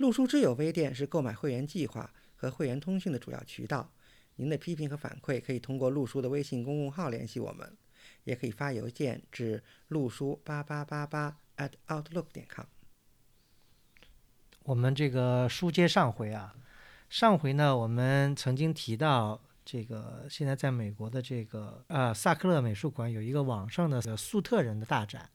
陆书之友微店是购买会员计划和会员通讯的主要渠道。您的批评和反馈可以通过陆书的微信公众号联系我们，也可以发邮件至陆书八八八八 at outlook 点 com。我们这个书接上回啊，上回呢，我们曾经提到这个现在在美国的这个呃萨克勒美术馆有一个网上的粟特人的大展。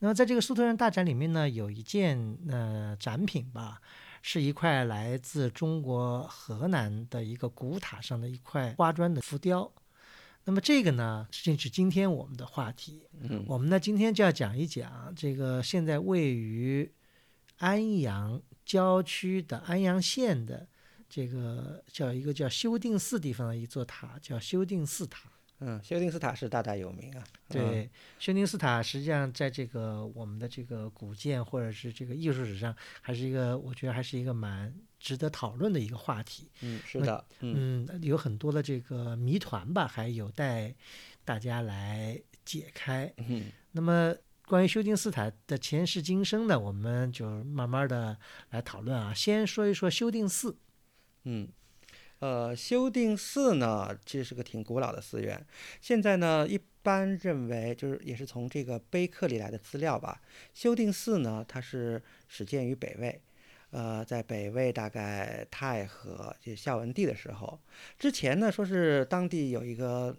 那么在这个粟特人大展里面呢，有一件呃展品吧。是一块来自中国河南的一个古塔上的一块花砖的浮雕，那么这个呢，正是今天我们的话题。嗯，我们呢今天就要讲一讲这个现在位于安阳郊区的安阳县的这个叫一个叫修定寺地方的一座塔，叫修定寺塔。嗯，修定斯塔是大大有名啊。对，修定斯塔实际上在这个我们的这个古建或者是这个艺术史上，还是一个我觉得还是一个蛮值得讨论的一个话题。嗯，是的。嗯，有很多的这个谜团吧，还有待大家来解开。嗯，那么关于修定斯塔的前世今生呢，我们就慢慢的来讨论啊。先说一说修定寺。嗯。呃，修定寺呢，其实是个挺古老的寺院。现在呢，一般认为就是也是从这个碑刻里来的资料吧。修定寺呢，它是始建于北魏，呃，在北魏大概太和就孝文帝的时候。之前呢，说是当地有一个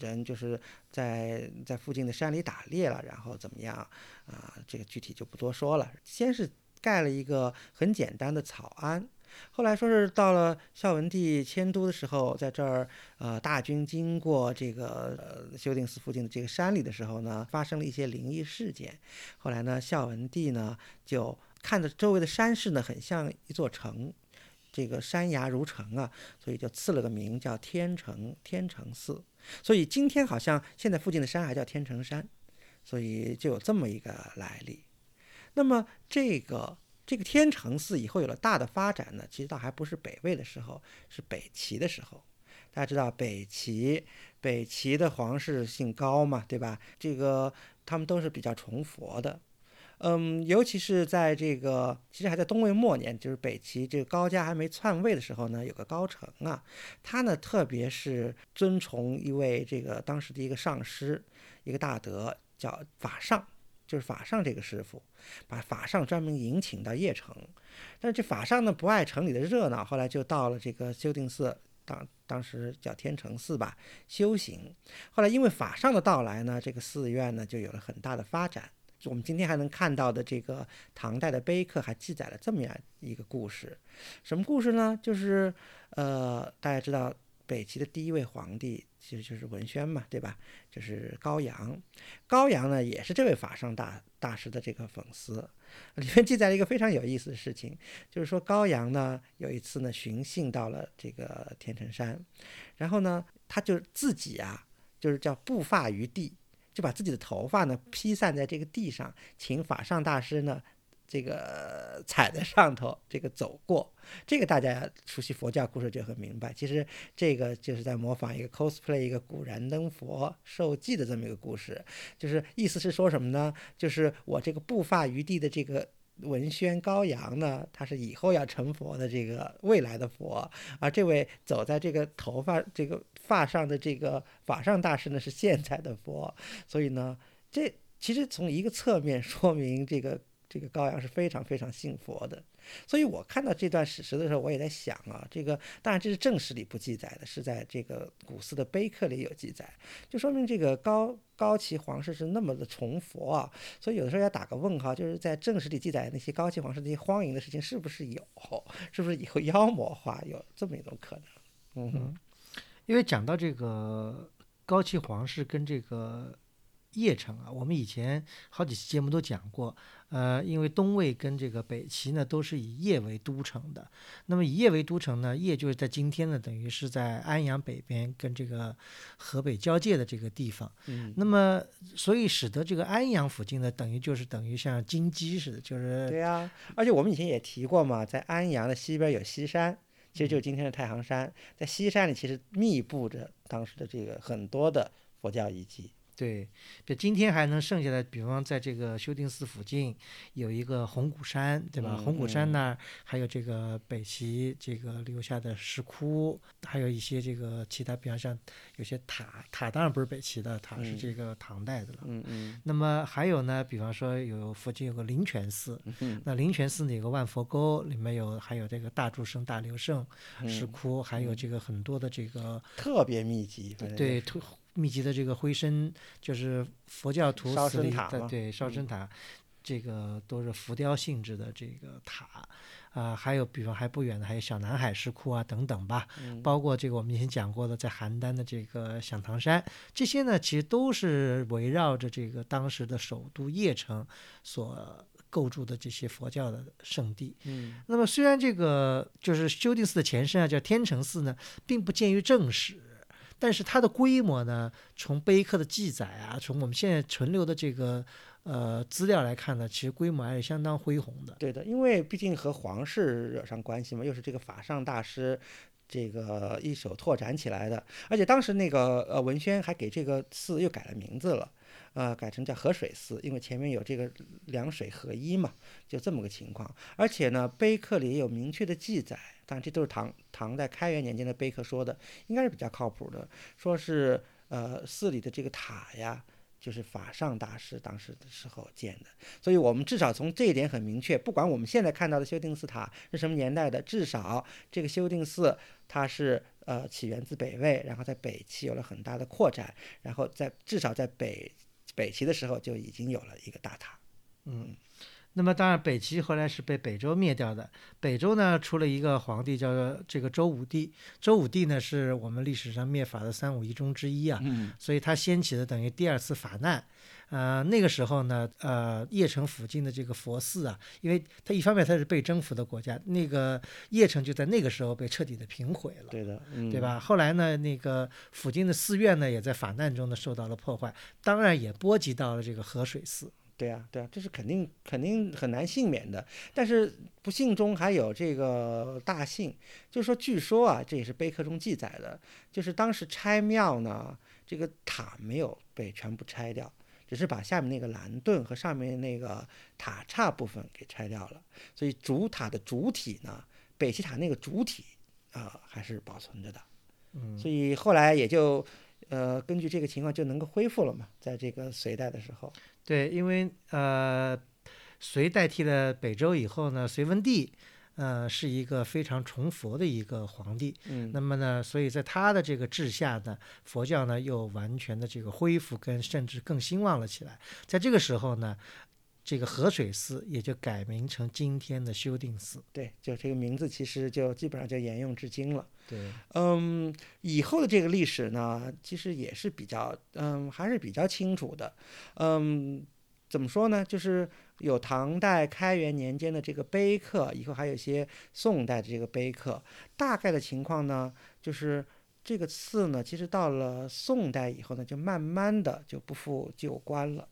人就是在在附近的山里打猎了，然后怎么样啊？这个具体就不多说了。先是盖了一个很简单的草庵。后来说是到了孝文帝迁都的时候，在这儿，呃，大军经过这个呃修定寺附近的这个山里的时候呢，发生了一些灵异事件。后来呢，孝文帝呢就看着周围的山势呢很像一座城，这个山崖如城啊，所以就赐了个名叫天成天成寺。所以今天好像现在附近的山还叫天成山，所以就有这么一个来历。那么这个。这个天成寺以后有了大的发展呢，其实倒还不是北魏的时候，是北齐的时候。大家知道北齐，北齐的皇室姓高嘛，对吧？这个他们都是比较崇佛的，嗯，尤其是在这个其实还在东魏末年，就是北齐这个高家还没篡位的时候呢，有个高澄啊，他呢特别是尊崇一位这个当时的一个上师，一个大德叫法上。就是法上这个师傅，把法上专门迎请到邺城，但是这法上呢不爱城里的热闹，后来就到了这个修定寺，当当时叫天成寺吧修行。后来因为法上的到来呢，这个寺院呢就有了很大的发展。我们今天还能看到的这个唐代的碑刻还记载了这么样一个故事，什么故事呢？就是呃，大家知道。北齐的第一位皇帝其实就是文宣嘛，对吧？就是高阳，高阳呢也是这位法上大大师的这个粉丝。里面记载了一个非常有意思的事情，就是说高阳呢有一次呢寻衅到了这个天成山，然后呢他就自己啊就是叫布发于地，就把自己的头发呢披散在这个地上，请法上大师呢。这个踩在上头，这个走过，这个大家熟悉佛教故事就很明白。其实这个就是在模仿一个 cosplay 一个古燃灯佛受祭的这么一个故事，就是意思是说什么呢？就是我这个布发于地的这个文宣高阳呢，他是以后要成佛的这个未来的佛，而这位走在这个头发这个发上的这个法上大师呢是现在的佛，所以呢，这其实从一个侧面说明这个。这个高阳是非常非常信佛的，所以我看到这段史实的时候，我也在想啊，这个当然这是正史里不记载的，是在这个古寺的碑刻里有记载，就说明这个高高齐皇室是那么的崇佛啊，所以有的时候要打个问号，就是在正史里记载那些高齐皇室那些荒淫的事情是不是有，是不是以后妖魔化有这么一种可能？嗯哼，因为讲到这个高齐皇室跟这个邺城啊，我们以前好几期节目都讲过，呃，因为东魏跟这个北齐呢都是以邺为都城的，那么以邺为都城呢，邺就是在今天呢，等于是在安阳北边跟这个河北交界的这个地方，嗯，那么所以使得这个安阳附近呢，等于就是等于像金鸡似的，就是对呀、而且我们以前也提过嘛，在安阳的西边有西山，其实就是今天的太行山，在西山里其实密布着当时的这个很多的佛教遗迹。对，就今天还能剩下的，比方在这个修定寺附近有一个红谷山，对吧？嗯红谷山嗯那儿还有这个北齐这个留下的石窟，还有一些这个其他，比方像有些塔，塔当然不是北齐的，塔是嗯这个唐代的了。嗯嗯那么还有呢，比方说有附近有个灵泉寺，嗯那灵泉寺呢有个万佛沟，里面有还有这个大柱圣、大留圣石嗯，窟，还有这个很多的这个特别密集，对，特密集的这个灰身，就是佛教徒烧身塔的对烧身嗯。塔，这个都是浮雕性质的这个塔啊、还有比方还不远的还有小南海石窟啊等等吧，嗯。包括这个我们以前讲过的在邯郸的这个响堂山，这些呢其实都是围绕着这个当时的首都邺城所构筑的这些佛教的圣地。嗯。那么虽然这个就是修定寺的前身啊，叫天成寺呢，并不见于正史，但是它的规模呢，从碑刻的记载啊，从我们现在存留的这个呃资料来看呢，其实规模还是相当恢宏的。对的，因为毕竟和皇室惹上关系嘛，又是这个法上大师。这个一手拓展起来的，而且当时那个呃文轩还给这个寺又改了名字了，呃，改成叫河水寺，因为前面有这个两水合一嘛，就这么个情况。而且呢，碑刻里也有明确的记载，当然这都是唐唐代开元年间的碑刻说的，应该是比较靠谱的，说是呃寺里的这个塔呀，就是法上大师当时的时候建的。所以我们至少从这一点很明确，不管我们现在看到的修定寺塔是什么年代的，至少这个修定寺它是呃起源自北魏，然后在北齐有了很大的扩展，然后在至少在北北齐的时候就已经有了一个大塔。嗯，那么当然北齐后来是被北周灭掉的。北周呢出了一个皇帝叫做这个周武帝，周武帝呢是我们历史上灭法的三武一中之一啊。嗯所以他掀起了等于第二次法难。呃，那个时候呢，呃，邺城附近的这个佛寺啊，因为它一方面它是被征服的国家，那个邺城就在那个时候被彻底的平毁了。对的，嗯，对？吧？后来呢，那个附近的寺院呢，也在法难中呢受到了破坏，当然也波及到了这个河水寺。对啊，对啊，这是肯定肯定很难幸免的。但是不幸中还有这个大幸，就是说，据说啊，这也是碑刻中记载的，就是当时拆庙呢，这个塔没有被全部拆掉，只是把下面那个蓝盾和上面那个塔刹部分给拆掉了，所以主塔的主体呢，北西塔那个主体啊、还是保存着的。嗯，所以后来也就呃根据这个情况就能够恢复了嘛，在这个隋代的时候。对，因为呃，隋代替了北周以后呢，隋文帝。呃，是一个非常崇佛的一个皇帝，嗯那么呢，所以在他的这个治下呢，佛教呢又完全的这个恢复跟甚至更兴旺了起来。在这个时候呢，这个河水寺也就改名成今天的修定寺。对，就这个名字其实就基本上就沿用至今了。对，嗯，以后的这个历史呢，其实也是比较，嗯，还是比较清楚的。嗯，怎么说呢？就是有唐代开元年间的这个碑刻，以后还有一些宋代的这个碑刻。大概的情况呢，就是这个寺呢，其实到了宋代以后呢，就慢慢的就不复旧观了。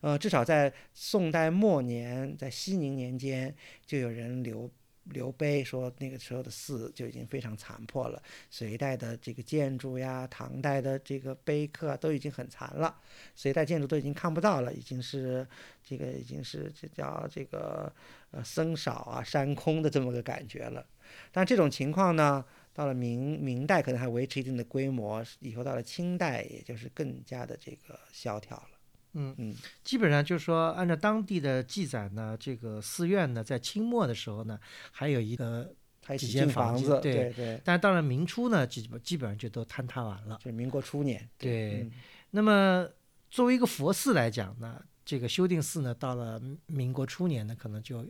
呃，至少在宋代末年，在熙宁年间，就有人留刘碑说那个时候的寺就已经非常残破了，隋代的这个建筑呀，唐代的这个碑刻都已经很残了，隋代建筑都已经看不到了，已经是这个已经是这叫这个呃僧少啊山空的这么个感觉了。但这种情况呢，到了明明代可能还维持一定的规模，以后到了清代，也就是更加的这个萧条了。嗯。嗯。基本上就是说，按照当地的记载呢，这个寺院呢，在清末的时候呢，还有一个，几间间房子，对对对，但是到了明初呢，基本基本上就都坍塌完了。就是民国初年。对。嗯那么作为一个佛寺来讲呢，这个修定寺呢，到了民国初年呢，可能就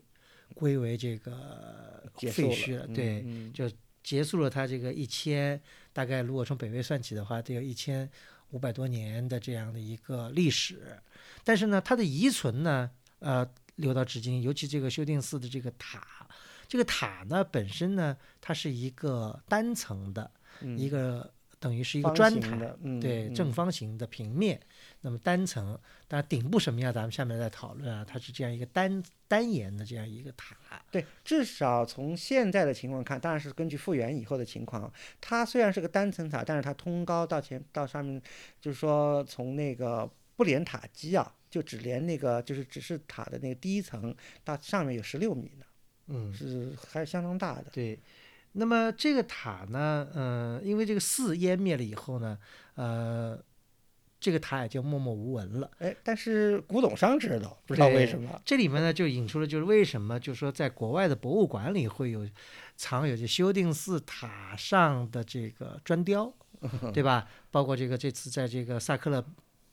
归为这个废墟了，嗯对，嗯。就结束了它这个一千，大概如果从北魏算起的话，得有一千五百多年的这样的一个历史，但是呢，它的遗存呢，呃，留到至今，尤其这个修定寺的这个塔，这个塔呢本身呢，它是一个单层的一个。等于是一个砖塔，对，正方形的平面，那么单层，当然顶部什么样，咱们下面再讨论啊。它是这样一个单单檐的这样一个塔，对，至少从现在的情况看，当然是根据复原以后的情况，它虽然是个单层塔，但是它通高到前到上面，就是说从那个不连塔基啊，就只连那个就是只是塔的那个第一层到上面有十六米呢，嗯，是还是相当大的，对。那么这个塔呢，呃，因为这个寺湮灭了以后呢，呃，这个塔也就默默无闻了。哎，但是古董商知道，不知道为什么。这里面呢，就引出了就是为什么，就是说在国外的博物馆里会有藏有这修定寺塔上的这个砖雕，对吧？包括这个这次在这个萨克勒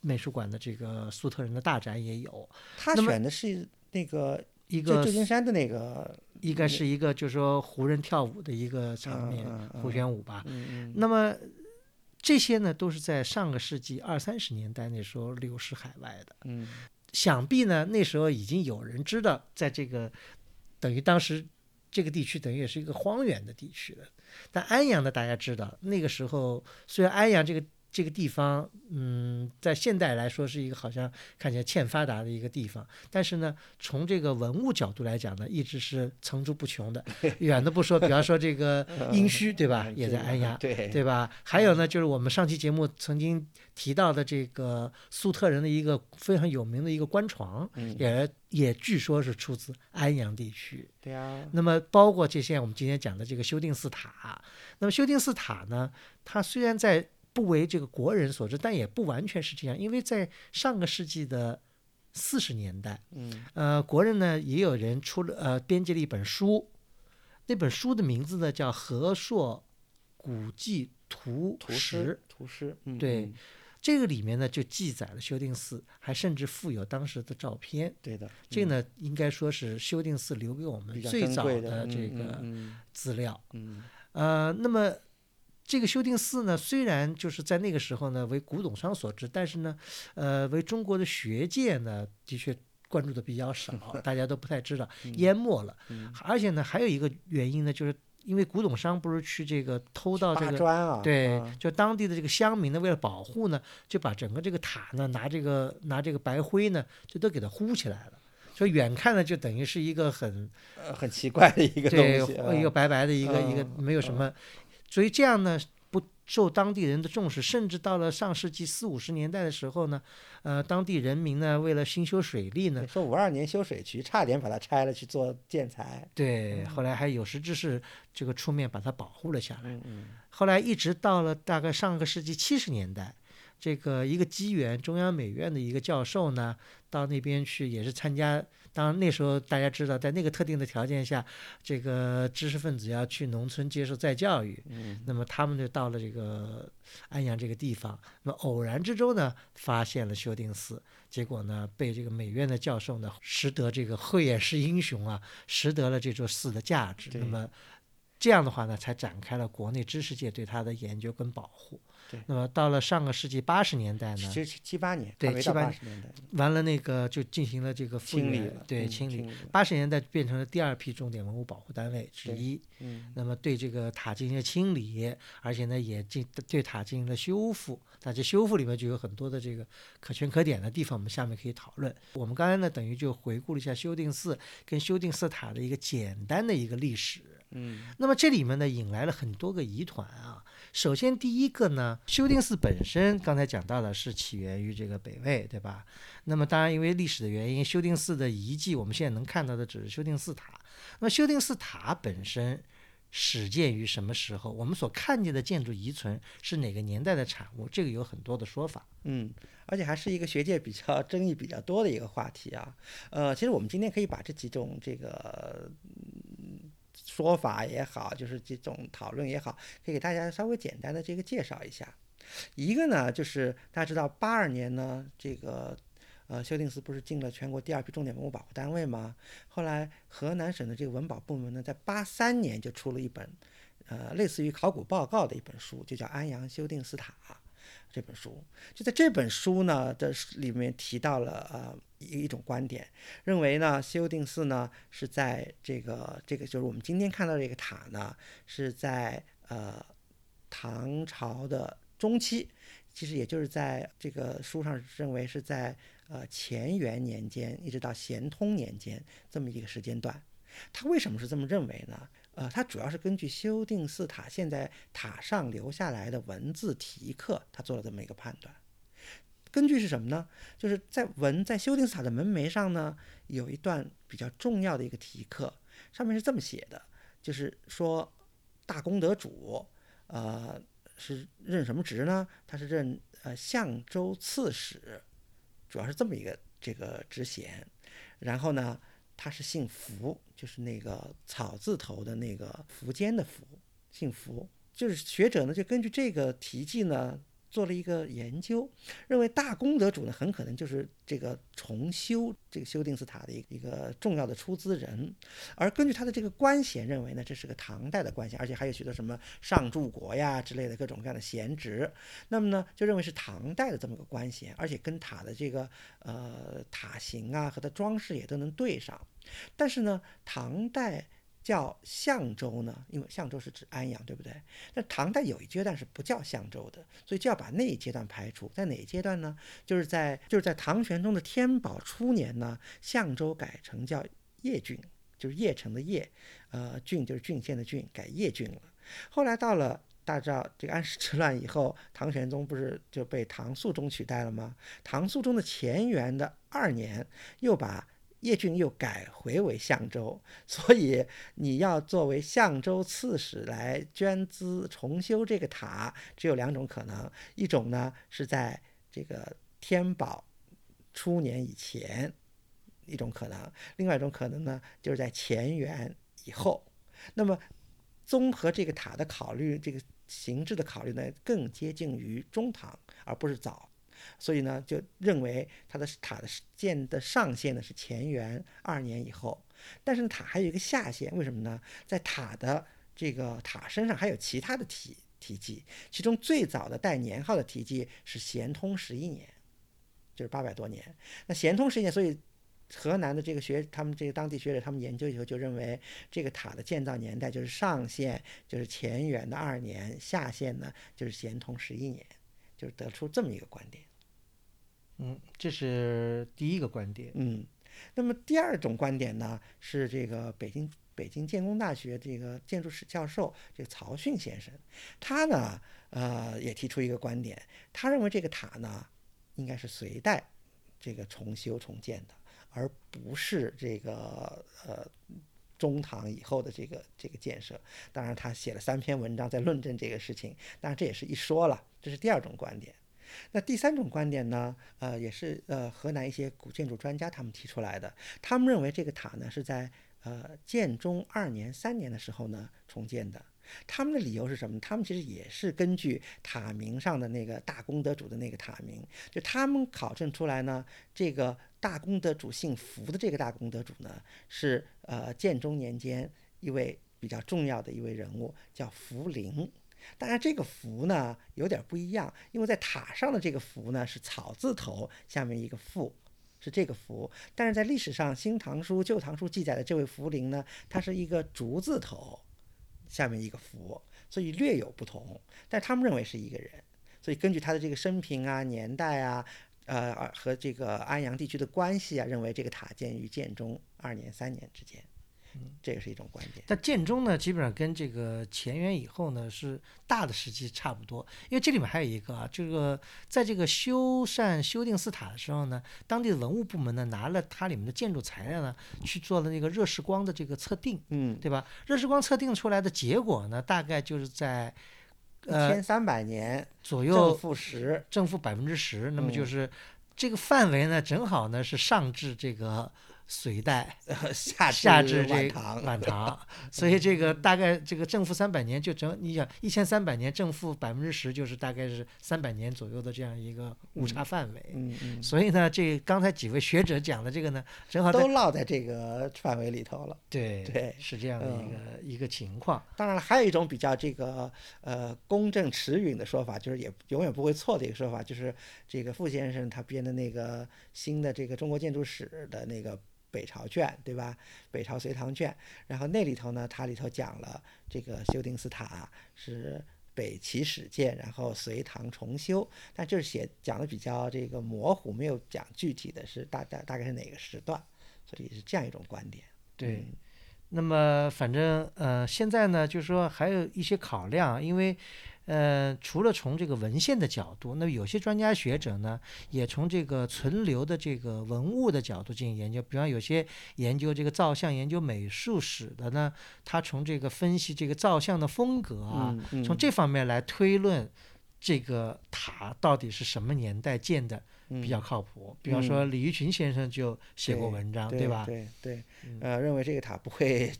美术馆的这个苏特人的大展也有。他选的是那个。一个旧金山的那个，应该是一个就是说湖人跳舞的一个场面，胡旋舞吧。嗯那么这些呢，都是在上个世纪二三十年代那时候流失海外的。嗯。想必呢，那时候已经有人知道，在这个等于当时这个地区等于也是一个荒原的地区了。但安阳呢，大家知道，那个时候虽然安阳这个。这个地方，嗯，在现代来说是一个好像看起来欠发达的一个地方，但是呢，从这个文物角度来讲呢，一直是层出不穷的。远的不说，比方说这个 殷墟，对吧？也在安阳，对对吧？还有呢，就是我们上期节目曾经提到的这个粟特人的一个非常有名的一个官床，也也据说是出自安阳地区。对啊。那么包括这些我们今天讲的这个修定寺塔，那么修定寺塔呢，它虽然在不为这个国人所知，但也不完全是这样，因为在上个世纪的四十年代，嗯，呃，国人呢也有人出了呃编辑了一本书，那本书的名字呢叫《和硕古迹图石》，对，这个里面呢就记载了修定寺，还甚至附有当时的照片，对的，这个呢应该说是修定寺留给我们最早的这个资料，嗯，呃，那么。这个修定寺呢，虽然就是在那个时候呢为古董商所知，但是呢，呃，为中国的学界呢的确关注的比较少，大家都不太知道，淹没了。而且呢，还有一个原因呢，就是因为古董商不是去这个偷到这个，对，就当地的这个乡民呢，为了保护呢，就把整个这个塔呢拿这个拿这个白灰呢，就都给它糊起来了，所以远看呢就等于是一个很呃很奇怪的一个东西，一个白白的一个一个没有什么。所以这样呢，不受当地人的重视，甚至到了上世纪四五十年代的时候呢，呃，当地人民呢，为了兴修水利呢，说五二年修水渠，差点把它拆了去做建材。对，后来还有识之士这个出面把它保护了下来。嗯嗯。后来一直到了大概上个世纪七十年代。这个一个机缘，中央美院的一个教授呢，到那边去也是参加。当然那时候大家知道，在那个特定的条件下，这个知识分子要去农村接受再教育。嗯。那么他们就到了这个安阳这个地方。那么偶然之中呢，发现了修定寺，结果呢，被这个美院的教授呢，识得这个慧眼识英雄啊，识得了这座寺的价值。那么这样的话呢，才展开了国内知识界对它的研究跟保护。那么到了上个世纪八十年代呢？其实七八年，对七八十年代，完了那个就进行了这个清理，对清理。八十年代变成了第二批重点文物保护单位之一。嗯。那么对这个塔进行了清理，而且呢也进对塔进行了修复。那这修复里面就有很多的这个可圈可点的地方，我们下面可以讨论。我们刚才呢等于就回顾了一下修定寺跟修定寺塔的一个简单的一个历史。嗯。那么这里面呢引来了很多个疑团啊。首先，第一个呢，修定寺本身刚才讲到的是起源于这个北魏，对吧？那么当然，因为历史的原因，修定寺的遗迹我们现在能看到的只是修定寺塔。那么修定寺塔本身始建于什么时候？我们所看见的建筑遗存是哪个年代的产物？这个有很多的说法。嗯，而且还是一个学界比较争议比较多的一个话题啊。呃，其实我们今天可以把这几种这个。说法也好，就是这种讨论也好，可以给大家稍微简单的这个介绍一下。一个呢，就是大家知道，八二年呢，这个呃修定寺不是进了全国第二批重点文物保护单位吗？后来河南省的这个文保部门呢，在八三年就出了一本呃类似于考古报告的一本书，就叫《安阳修定寺塔》。这本书。就在这本书呢的里面提到了呃一一种观点，认为呢修定寺呢是在这个这个就是我们今天看到这个塔呢是在呃唐朝的中期，其实也就是在这个书上认为是在呃乾元年间一直到咸通年间这么一个时间段。他为什么是这么认为呢？呃，他主要是根据修订寺塔现在塔上留下来的文字题刻，他做了这么一个判断。根据是什么呢？就是在文在修订寺塔的门楣上呢，有一段比较重要的一个题刻，上面是这么写的，就是说大功德主，呃，是任什么职呢？他是任呃相州刺史，主要是这么一个这个职衔。然后呢？他是姓符，就是那个草字头的那个苻坚的符，姓符。就是学者呢，就根据这个题记呢。做了一个研究，认为大功德主呢很可能就是这个重修这个修定寺塔的一一个重要的出资人，而根据他的这个官衔，认为呢这是个唐代的官衔，而且还有许多什么上柱国呀之类的各种各样的闲职，那么呢就认为是唐代的这么个官衔，而且跟塔的这个呃塔形啊和它装饰也都能对上，但是呢唐代。叫相州呢，因为相州是指安阳，对不对？那唐代有一阶段是不叫相州的，所以就要把那一阶段排除。在哪一阶段呢？就是在就是在唐玄宗的天宝初年呢，相州改成叫邺郡，就是邺城的邺，呃，郡就是郡县的郡，改邺郡了。后来到了大家知道这个安史之乱以后，唐玄宗不是就被唐肃宗取代了吗？唐肃宗的乾元的二年又把。叶俊又改回为相州，所以你要作为相州刺史来捐资重修这个塔，只有两种可能：一种呢是在这个天宝初年以前，一种可能；另外一种可能呢就是在乾元以后。那么，综合这个塔的考虑，这个形制的考虑呢，更接近于中唐，而不是早。所以呢，就认为它的塔的建的上限呢是乾元二年以后，但是塔还有一个下限，为什么呢？在塔的这个塔身上还有其他的题题记，其中最早的带年号的题记是咸通十一年，就是八百多年。那咸通十一年，所以河南的这个学他们这个当地学者他们研究以后就认为，这个塔的建造年代就是上限就是乾元的二年，下限呢就是咸通十一年，就是得出这么一个观点。嗯，这是第一个观点。嗯，那么第二种观点呢，是这个北京北京建工大学这个建筑史教授这个曹训先生，他呢，呃，也提出一个观点，他认为这个塔呢，应该是隋代这个重修重建的，而不是这个呃中唐以后的这个这个建设。当然，他写了三篇文章在论证这个事情，当然这也是一说了，这是第二种观点。那第三种观点呢？呃，也是呃河南一些古建筑专家他们提出来的。他们认为这个塔呢是在呃建中二年、三年的时候呢重建的。他们的理由是什么？他们其实也是根据塔名上的那个大功德主的那个塔名，就他们考证出来呢，这个大功德主姓福的这个大功德主呢是呃建中年间一位比较重要的一位人物，叫福陵。当然，这个“福”呢有点不一样，因为在塔上的这个“福”呢是草字头下面一个“复”，是这个“福”。但是在历史上，《新唐书》《旧唐书》记载的这位福陵呢，他是一个竹字头下面一个“福”，所以略有不同。但他们认为是一个人，所以根据他的这个生平啊、年代啊、呃和这个安阳地区的关系啊，认为这个塔建于建中二年、三年之间。这也是一种观点。但建中呢，基本上跟这个乾元以后呢是大的时期差不多。因为这里面还有一个啊，这个在这个修缮修订寺塔的时候呢，当地的文物部门呢拿了它里面的建筑材料呢去做了那个热释光的这个测定，嗯，对吧？热释光测定出来的结果呢，大概就是在一千三百年左右正负十，正负百分之十。那么就是这个范围呢，正好呢是上至这个。隋代夏夏至这晚唐，晚唐，所以这个大概这个正负三百年，就整你想一千三百年正负百分之十，就是大概是三百年左右的这样一个误差范围。嗯嗯，所以呢，这刚才几位学者讲的这个呢，正好都落在这个范围里头了。对对是这样的一个、一个情况。当然了，还有一种比较这个呃公正持允的说法，就是也永远不会错的一个说法，就是这个傅先生他编的那个新的这个中国建筑史的那个北朝卷，对吧？北朝隋唐卷，然后那里头呢，它里头讲了这个修定寺塔是。北齐始建，然后隋唐重修，但就是写讲的比较这个模糊，没有讲具体的是大大大概是哪个时段，所以是这样一种观点。对嗯，那么反正呃，现在呢，就是说还有一些考量，因为呃，除了从这个文献的角度，那么有些专家学者呢，也从这个存留的这个文物的角度进行研究。比方有些研究这个造像、研究美术史的呢，他从这个分析这个造像的风格啊，嗯嗯从这方面来推论这个塔到底是什么年代建的比较靠谱。比方说李玉群先生就写过文章，对吧？对对嗯，呃，认为这个塔不会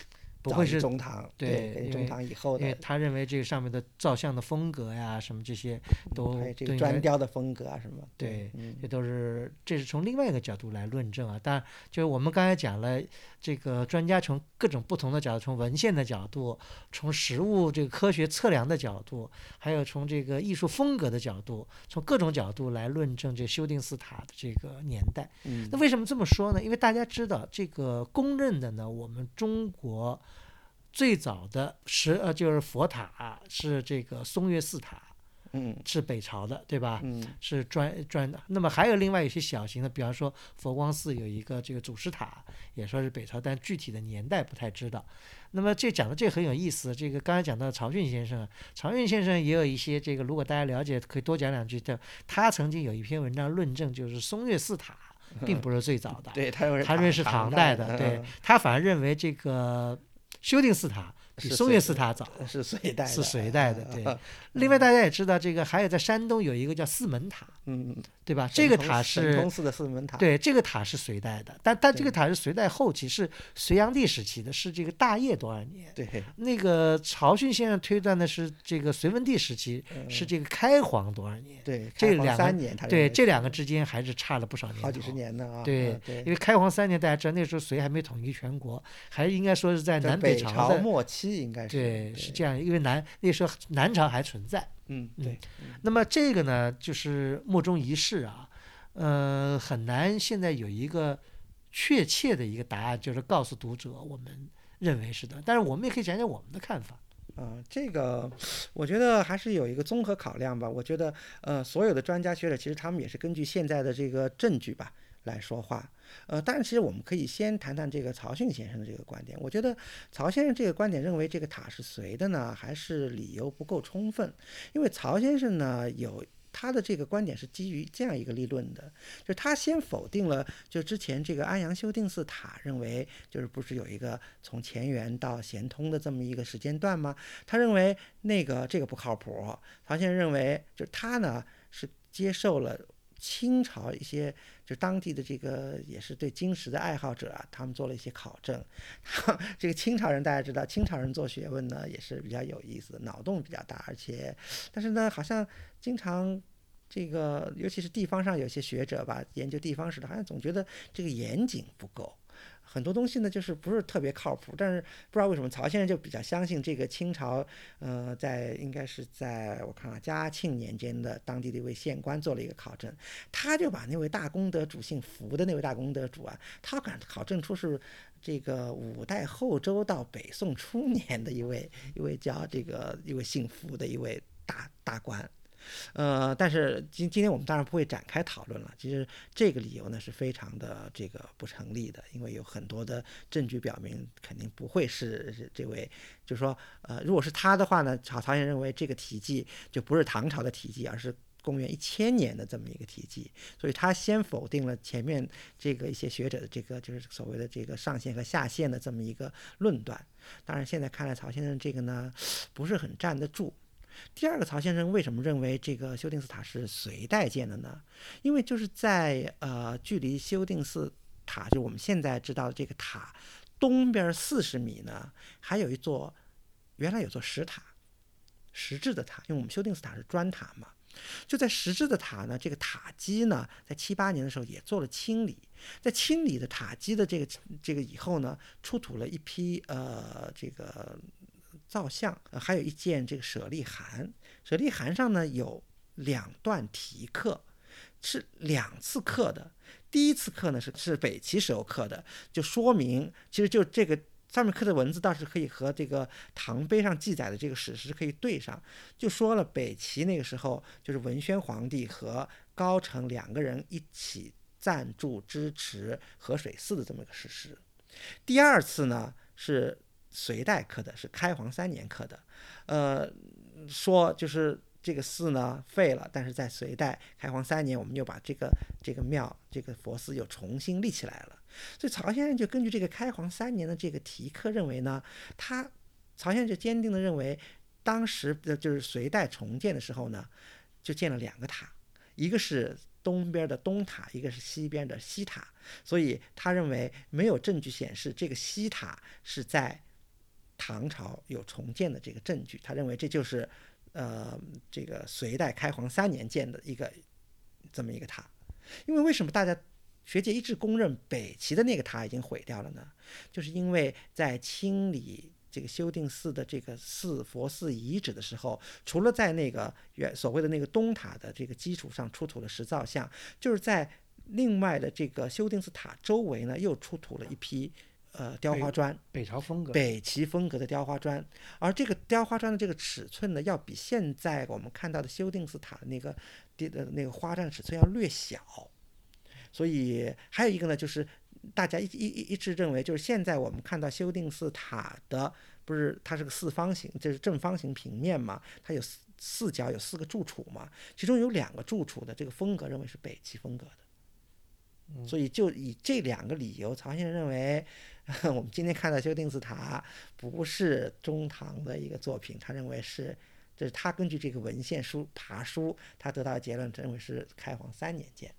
不会是中唐，对中因为唐以后的，因为他认为这个上面的造像的风格呀，什么这些都这个砖雕的风格啊什么，对嗯这都是这是从另外一个角度来论证啊。当然，就是我们刚才讲了，这个专家从各种不同的角度，从文献的角度，从实物这个科学测量的角度，还有从这个艺术风格的角度，从各种角度来论证这修订寺塔的这个年代。嗯那为什么这么说呢？因为大家知道，这个公认的呢，我们中国最早的石呃就是佛塔、是这个松岳寺塔，嗯是北朝的，对吧？嗯是砖砖的。那么还有另外一些小型的，比方说佛光寺有一个这个祖师塔，也说是北朝，但具体的年代不太知道。那么这讲的这很有意思，这个刚才讲到曹训先生，曹训先生也有一些这个，如果大家了解，可以多讲两句的。他曾经有一篇文章论证，就是松岳寺塔 并不是最早的，对他认为是唐代的，的，对他反而认为这个修定寺塔比松岳寺塔早。嗯是隋 代的，是隋代的，对嗯。另外，大家也知道，这个还有在山东有一个叫四门塔，嗯，对吧？这个塔是寺的四门塔，对，这个塔是隋代的，但但这个塔是隋代后期，是隋炀帝时期的，是这个大业多少年？对那个曹训先生推断的是这个隋文帝时期，是这个开皇多少年？对，这两个三年，对，这两个之间还是差了不少年，好几十。年呢啊，对因，为开皇三年，大家知道那时候隋还没统一全国，还应该说是在在南北朝。末期应该是，对，是这样，因为南那时候南朝还存在。嗯，嗯对，那么这个呢，就是莫衷一是啊，呃，很难现在有一个确切的一个答案，就是告诉读者我们认为是的。但是我们也可以讲讲我们的看法。啊，这个我觉得还是有一个综合考量吧。我觉得，呃，所有的专家学者其实他们也是根据现在的这个证据吧来说话。呃，但是其实我们可以先谈谈这个曹训先生的这个观点。我觉得曹先生这个观点认为这个塔是隋的呢，还是理由不够充分。因为曹先生呢有他的这个观点是基于这样一个立论的，就是他先否定了就之前这个安阳修定寺塔认为就是不是有一个从乾元到咸通的这么一个时间段吗？他认为那个这个不靠谱。曹先生认为，就是他呢是接受了清朝一些就当地的这个也是对金石的爱好者啊，他们做了一些考证。这个清朝人大家知道，清朝人做学问呢也是比较有意思的，脑洞比较大，而且但是呢好像经常。这个，尤其是地方上有些学者吧，研究地方史的，好像总觉得这个严谨不够。很多东西呢，就是不是特别靠谱，但是不知道为什么曹先生就比较相信这个清朝，呃，在应该是在我看啊嘉庆年间的当地的一位县官做了一个考证，他就把那位大功德主姓福的那位大功德主啊，他敢考证出是这个五代后周到北宋初年的一位一位叫这个一位姓福的一位大大官。呃，但是今今天我们当然不会展开讨论了。其实这个理由呢是非常的这个不成立的，因为有很多的证据表明肯定不会是这位，就是说，呃，如果是他的话呢，曹曹先认为这个题记就不是唐朝的题记，而是公元一千年的这么一个题记，所以他先否定了前面这个一些学者的这个就是所谓的这个上限和下限的这么一个论断。当然，现在看来曹先生这个呢不是很站得住。第二个，曹先生为什么认为这个修定寺塔是隋代建的呢？因为就是在呃距离修定寺塔，就我们现在知道的这个塔，东边四十米呢，还有一座原来有座石塔，石质的塔，因为我们修订寺塔是砖塔嘛。就在石质的塔呢，这个塔基呢，在七八年的时候也做了清理，在清理的塔基的这个这个以后呢，出土了一批呃这个造像，还有一件这个舍利函，舍利函上呢有两段题刻，是两次刻的，第一次刻呢是是北齐时候刻的，就说明其实就这个。上面刻的文字倒是可以和这个唐碑上记载的这个史实可以对上，就说了北齐那个时候就是文宣皇帝和高澄两个人一起赞助支持河水寺的这么一个事实。第二次呢是隋代刻的，是开皇三年刻的，呃，说就是这个寺呢废了，但是在隋代开皇三年，我们又把这个这个庙这个佛寺又重新立起来了。所以曹先生就根据这个开皇三年的这个题刻认为呢，他曹先生就坚定的认为，当时的就是隋代重建的时候呢，就建了两个塔，一个是东边的东塔，一个是西边的西塔。所以他认为没有证据显示这个西塔是在唐朝有重建的这个证据。他认为这就是呃这个隋代开皇三年建的一个这么一个塔。因为为什么大家？学界一致公认北齐的那个塔已经毁掉了呢，就是因为在清理这个修订寺的这个寺佛寺遗址的时候，除了在那个原所谓的那个东塔的这个基础上出土了石造像，就是在另外的这个修订寺塔周围呢，又出土了一批呃雕花砖，北朝风格、北齐风格的雕花砖，而这个雕花砖的这个尺寸呢，要比现在我们看到的修订寺塔的那个的那个花砖尺寸要略小。所以还有一个呢，就是大家一一一一致认为，就是现在我们看到修订寺塔的，不是它是个四方形，这是正方形平面嘛？它有四四角有四个柱础嘛？其中有两个柱础的这个风格认为是北齐风格的，所以就以这两个理由，曹先生认为 我们今天看到修订字塔不是中唐的一个作品，他认为是，这是他根据这个文献书爬书，他得到的结论认为是开皇三年建的。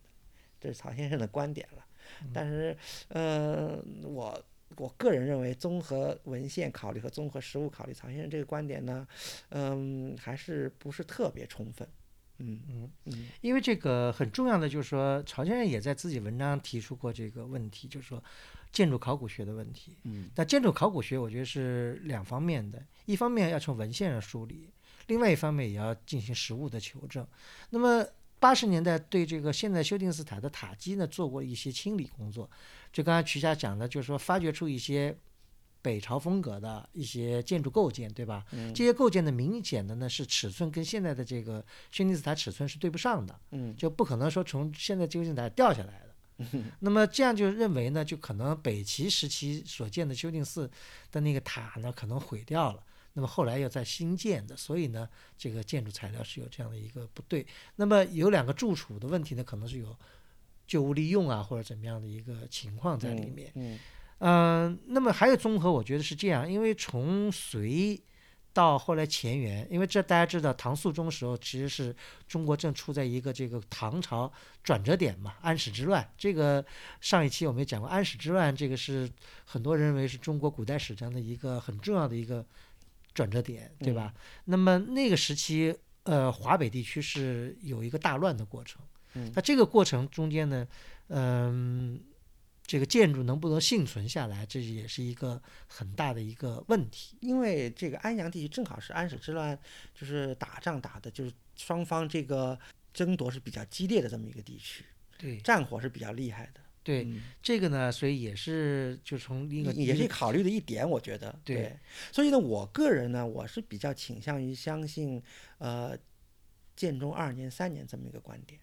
这是曹先生的观点了，但是，呃，我我个人认为，综合文献考虑和综合实物考虑，曹先生这个观点呢，嗯，还是不是特别充分。嗯嗯嗯，因为这个很重要的就是说，曹先生也在自己文章提出过这个问题，就是说建筑考古学的问题。嗯，但建筑考古学我觉得是两方面的，一方面要从文献上梳理，另外一方面也要进行实物的求证。那么。八十年代对这个现在修订寺塔的塔基呢做过一些清理工作，就刚才瞿霞讲的，就是说发掘出一些北朝风格的一些建筑构件，对吧？嗯这些构件的明显的呢是尺寸跟现在的这个修订寺塔尺寸是对不上的，嗯，就不可能说从现在修订塔掉下来的。那么这样就认为呢，就可能北齐时期所建的修定寺的那个塔呢可能毁掉了。那么后来又在新建的，所以呢，这个建筑材料是有这样的一个不对。那么有两个住处的问题呢，可能是有旧物利用啊，或者怎么样的一个情况在里面。嗯。嗯。那么还有综合，我觉得是这样，因为从隋到后来乾元，因为这大家知道，唐肃宗时候其实是中国正处在一个这个唐朝转折点嘛，安史之乱。这个上一期我们也讲过，安史之乱这个是很多人认为是中国古代史上的一个很重要的一个。转折点，对吧？那么那个时期，呃，华北地区是有一个大乱的过程。嗯，那这个过程中间呢，嗯，这个建筑能不能幸存下来，这也是一个很大的一个问题。因为这个安阳地区正好是安史之乱，就是打仗打的，就是双方这个争夺是比较激烈的这么一个地区，对，战火是比较厉害的。对这个呢，所以也是就从另一个也是考虑的一点，我觉得对。所以呢，我个人呢，我是比较倾向于相信呃建中二年、三年这么一个观点。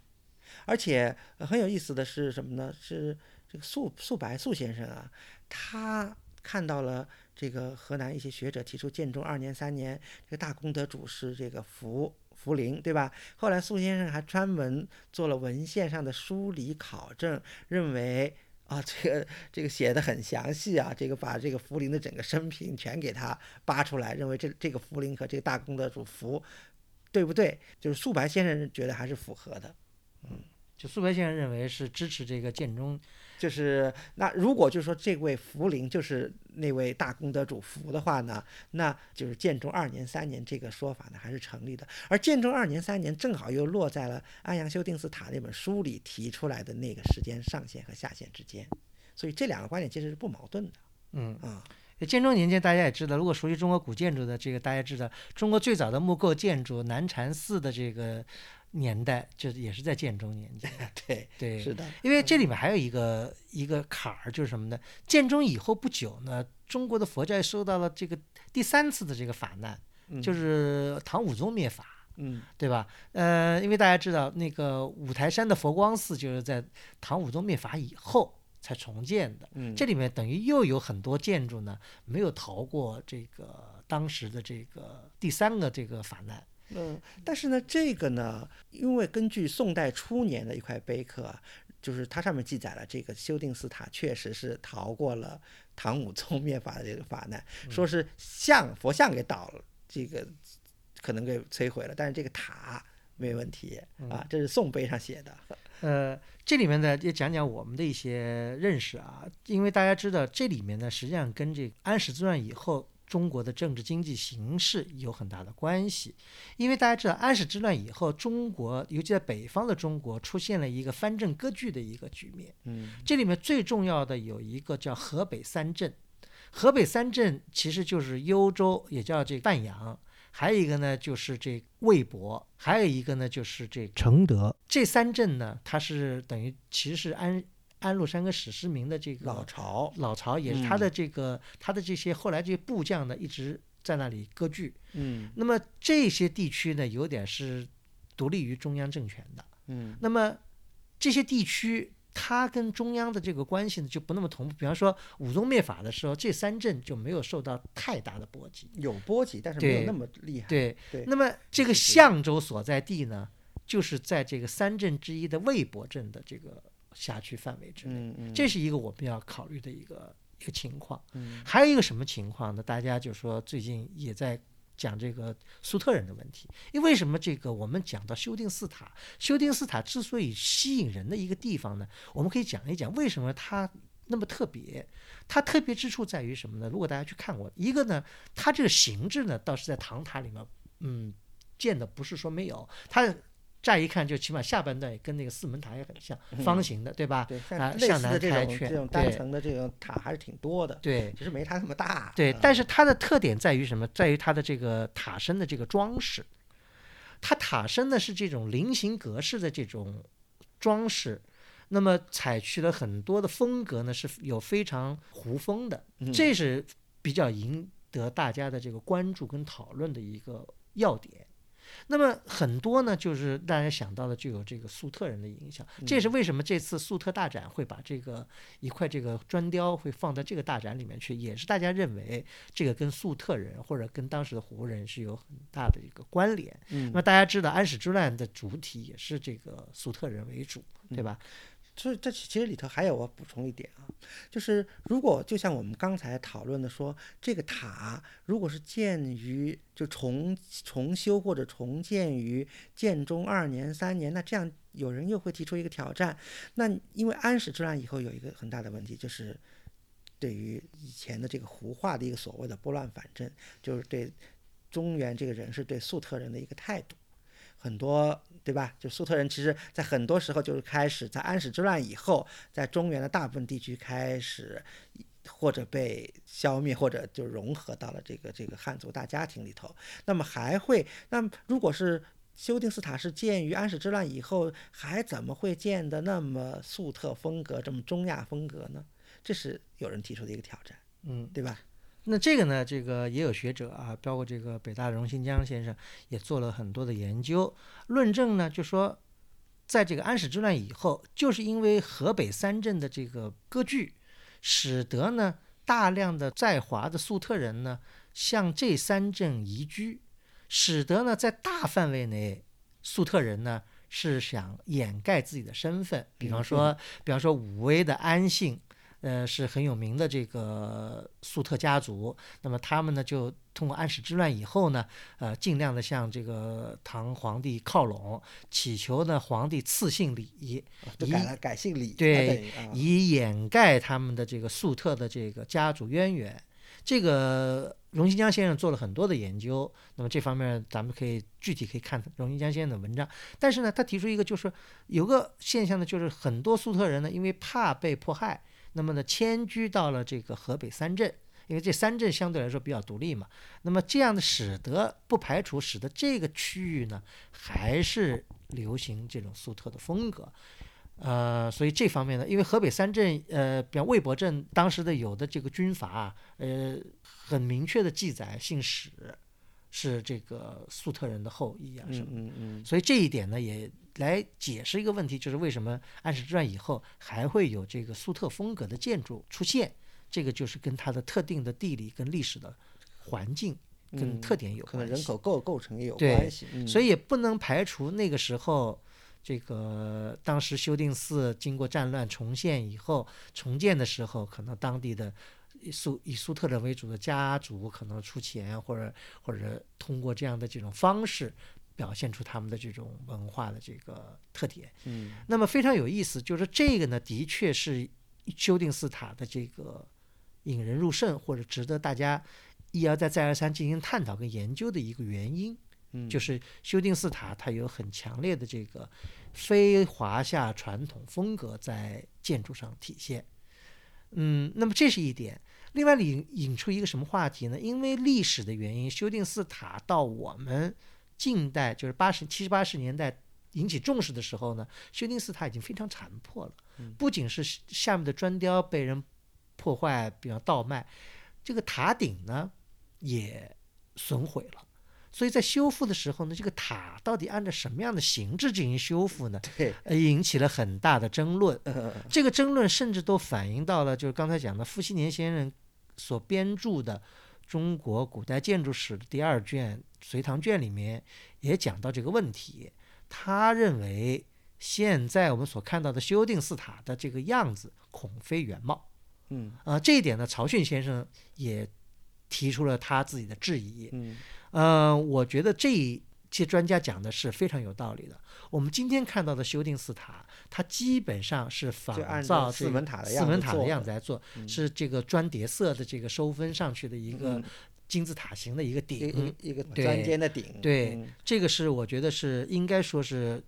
而且很有意思的是什么呢？是这个素素白素先生啊，他看到了这个河南一些学者提出建中二年、三年，这个大功德主是这个福。福陵，对吧？后来苏先生还专门做了文献上的梳理考证，认为啊，这个这个写的很详细啊，这个把这个福陵的整个生平全给他扒出来，认为这这个福陵和这个大功德主福，对不对？就是素白先生觉得还是符合的，嗯，就苏白先生认为是支持这个建中，就是那如果就是说这位福临就是那位大功德主福的话呢，那就是建中二年、三年这个说法呢还是成立的。而建中二年、三年正好又落在了安阳修定寺塔那本书里提出来的那个时间上限和下限之间，所以这两个观点其实是不矛盾的。嗯啊，建中年间大家也知道，如果熟悉中国古建筑的这个，大家知道中国最早的木构建筑南禅寺的这个年代，就是也是在建中年间。对，对，是的，因为这里面还有一个一个坎儿，就是什么呢？建中以后不久呢，中国的佛教也受到了这个第三次的这个法难，嗯就是唐武宗灭法。嗯对吧？呃，因为大家知道，那个五台山的佛光寺就是在唐武宗灭法以后才重建的。嗯，这里面等于又有很多建筑呢，没有逃过这个当时的这个第三个这个法难。嗯，但是呢，这个呢，因为根据宋代初年的一块碑刻啊，就是它上面记载了这个修定寺塔确实是逃过了唐武宗灭法的这个法难，说是像佛像给倒了，这个可能给摧毁了，但是这个塔没问题啊，这是宋碑上写的。呃，这里面呢也讲讲我们的一些认识啊，因为大家知道这里面呢实际上跟这个安史之乱以后中国的政治经济形势有很大的关系，因为大家知道安史之乱以后，中国尤其在北方的中国出现了一个藩镇割据的一个局面。嗯。这里面最重要的有一个叫河北三镇，河北三镇其实就是幽州，也叫这个范阳，还有一个呢就是这魏博，还有一个呢就是这承德。这三镇呢，它是等于其实是安安禄山跟史思明的这个老巢，老巢，也是他的这个、他的这些后来这些部将呢一直在那里割据。嗯那么这些地区呢，有点是独立于中央政权的。嗯那么这些地区，它跟中央的这个关系呢就不那么同步。比方说武宗灭法的时候，这三镇就没有受到太大的波及。有波及，但是没有那么厉害。对，对那么这个象州所在地呢，就是在这个三镇之一的魏博镇的这个辖区范围之内。嗯嗯，这是一个我们要考虑的一个一个情况。嗯还有一个什么情况呢？大家就说最近也在讲这个苏特人的问题。因为为什么这个我们讲到修订寺塔，修订寺塔之所以吸引人的一个地方呢？我们可以讲一讲为什么它那么特别。它特别之处在于什么呢？如果大家去看过，一个呢，它这个形制呢，倒是在唐塔里面，嗯，建的不是说没有，它。乍一看，就起码下半段跟那个四门塔也很像，方形的，对吧？对，啊像类向南似的这开阙种这种单层的这种塔还是挺多的，对，其实没它那么大。对，啊但是它的特点在于什么？在于它的这个塔身的这个装饰，它塔身呢是这种菱形格式的这种装饰，那么采取了很多的风格呢是有非常胡风的，嗯这是比较赢得大家的这个关注跟讨论的一个要点。那么很多呢，就是大家想到的就有这个粟特人的影响，这也是为什么这次粟特大展会把这个一块这个砖雕会放在这个大展里面去，也是大家认为这个跟粟特人或者跟当时的胡人是有很大的一个关联。嗯。那么大家知道安史之乱的主体也是这个粟特人为主，对吧？所以这其实里头还有我补充一点啊，就是如果就像我们刚才讨论的说，这个塔如果是建于就重重修或者重建于建中二年三年，那这样有人又会提出一个挑战。那因为安史之乱以后有一个很大的问题，就是对于以前的这个胡化的一个所谓的拨乱反正，就是对中原这个人是对粟特人的一个态度。很多对吧？就粟特人，其实在很多时候就是开始在安史之乱以后，在中原的大部分地区开始或者被消灭，或者就融合到了这个这个汉族大家庭里头。那么还会，那么如果是修定斯塔是建于安史之乱以后，还怎么会建的那么粟特风格，这么中亚风格呢？这是有人提出的一个挑战，嗯，对吧？那这个呢，这个也有学者啊，包括这个北大的荣新江先生也做了很多的研究，论证呢，就说，在这个安史之乱以后，就是因为河北三镇的这个割据，使得呢大量的在华的粟特人呢向这三镇移居，使得呢在大范围内，粟特人呢是想掩盖自己的身份，比方说，比方说武威的安姓。呃，是很有名的这个粟特家族。那么他们呢，就通过安史之乱以后呢，呃，尽量的向这个唐皇帝靠拢，祈求呢皇帝赐姓李，以改了改姓李，对以掩盖他们的这个粟特的这个家族渊源。这个荣新江先生做了很多的研究，那么这方面咱们可以具体可以看荣新江先生的文章。但是呢，他提出一个就是有个现象呢，就是很多粟特人呢，因为怕被迫害，那么呢迁居到了这个河北三镇。因为这三镇相对来说比较独立嘛，那么这样的使得不排除使得这个区域呢还是流行这种粟特的风格，呃，所以这方面呢，因为河北三镇，呃，比方魏博镇当时的有的这个军阀，呃，很明确的记载姓史，是这个粟特人的后裔啊什么嗯嗯嗯，所以这一点呢，也来解释一个问题，就是为什么安史之乱以后还会有这个粟特风格的建筑出现？这个就是跟它的特定的地理跟历史的环境跟特点有嗯可能关。人口构构成也有关系，嗯所以也不能排除那个时候，这个当时修定寺经过战乱重现以后，重建的时候，可能当地的以苏以苏特人为主的家族可能出钱，或者或者通过这样的这种方式。表现出他们的这种文化的这个特点，嗯那么非常有意思，就是这个呢，的确是修订寺塔的这个引人入胜，或者值得大家一而再再而三进行探讨跟研究的一个原因。嗯，就是修订寺塔，它有很强烈的这个非华夏传统风格在建筑上体现。嗯，那么这是一点。另外引引出一个什么话题呢？因为历史的原因，修定寺塔到我们近代，就是八十七十八十年代引起重视的时候呢，修定寺塔已经非常残破了。不仅是下面的砖雕被人破坏，比方倒卖，这个塔顶呢也损毁了。所以在修复的时候呢，这个塔到底按照什么样的形制进行修复呢？引起了很大的争论。呃这个争论甚至都反映到了，就是刚才讲的傅熹年先生所编著的《中国古代建筑史》的第二卷《隋唐卷》里面，也讲到这个问题。他认为，现在我们所看到的修订寺塔的这个样子，恐非原貌。嗯啊、这一点呢，曹训先生也提出了他自己的质疑。嗯呃，我觉得这一些专家讲的是非常有道理的。我们今天看到的修订寺塔，它基本上是仿就按照这个照四门塔的四样门塔的样子来做，是这个砖叠色的这个收分上去的一个嗯金字塔形的一个顶。一一个对砖尖的顶，对嗯这个是我觉得是应该说是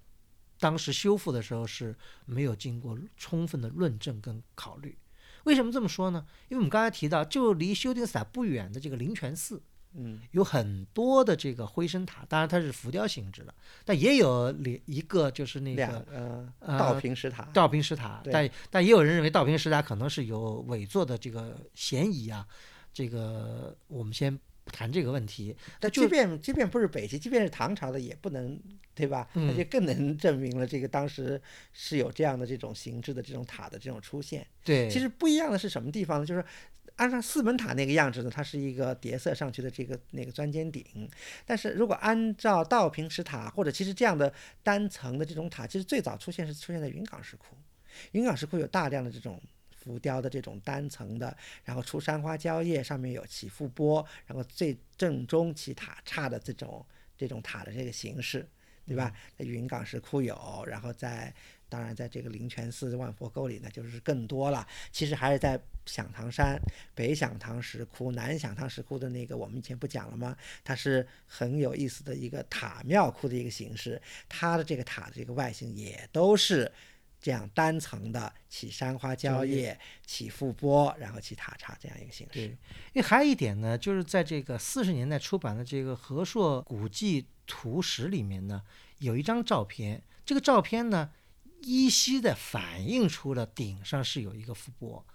当时修复的时候是没有经过充分的论证跟考虑。为什么这么说呢？因为我们刚才提到，就离修定寺塔不远的这个灵泉寺，嗯有很多的这个灰身塔，当然它是浮雕形制的，但也有两一个就是那个呃呃倒平石塔，倒平石塔，但但也有人认为倒平石塔可能是有伪作的这个嫌疑啊。这个我们先不谈这个问题，但即便即便不是北齐，即便是唐朝的，也不能对吧？那嗯就更能证明了这个当时是有这样的这种形制的这种塔的这种出现。对，其实不一样的是什么地方呢？就是按照四门塔那个样子呢，它是一个叠色上去的这个那个砖尖顶，但是如果按照道平石塔或者其实这样的单层的这种塔，其实最早出现是出现在云冈石窟，云冈石窟有大量的这种。浮雕的这种单层的，然后出山花蕉叶，上面有起伏波，然后最正中起塔刹的这种这种塔的这个形式，对吧？在云冈石窟有，然后在当然在这个灵泉寺万佛沟里呢，就是更多了。其实还是在响堂山、北响堂石窟、南响堂石窟的那个，我们以前不讲了吗？它是很有意思的一个塔庙窟的一个形式，它的这个塔的这个外形也都是。这样单层的起山花蕉叶、起覆波，然后起塔刹这样一个形对，式。因为还有一点呢，就是在这个四十年代出版的这个《和硕古迹图史》里面呢，有一张照片，这个照片呢，依稀的反映出了顶上是有一个浮钵。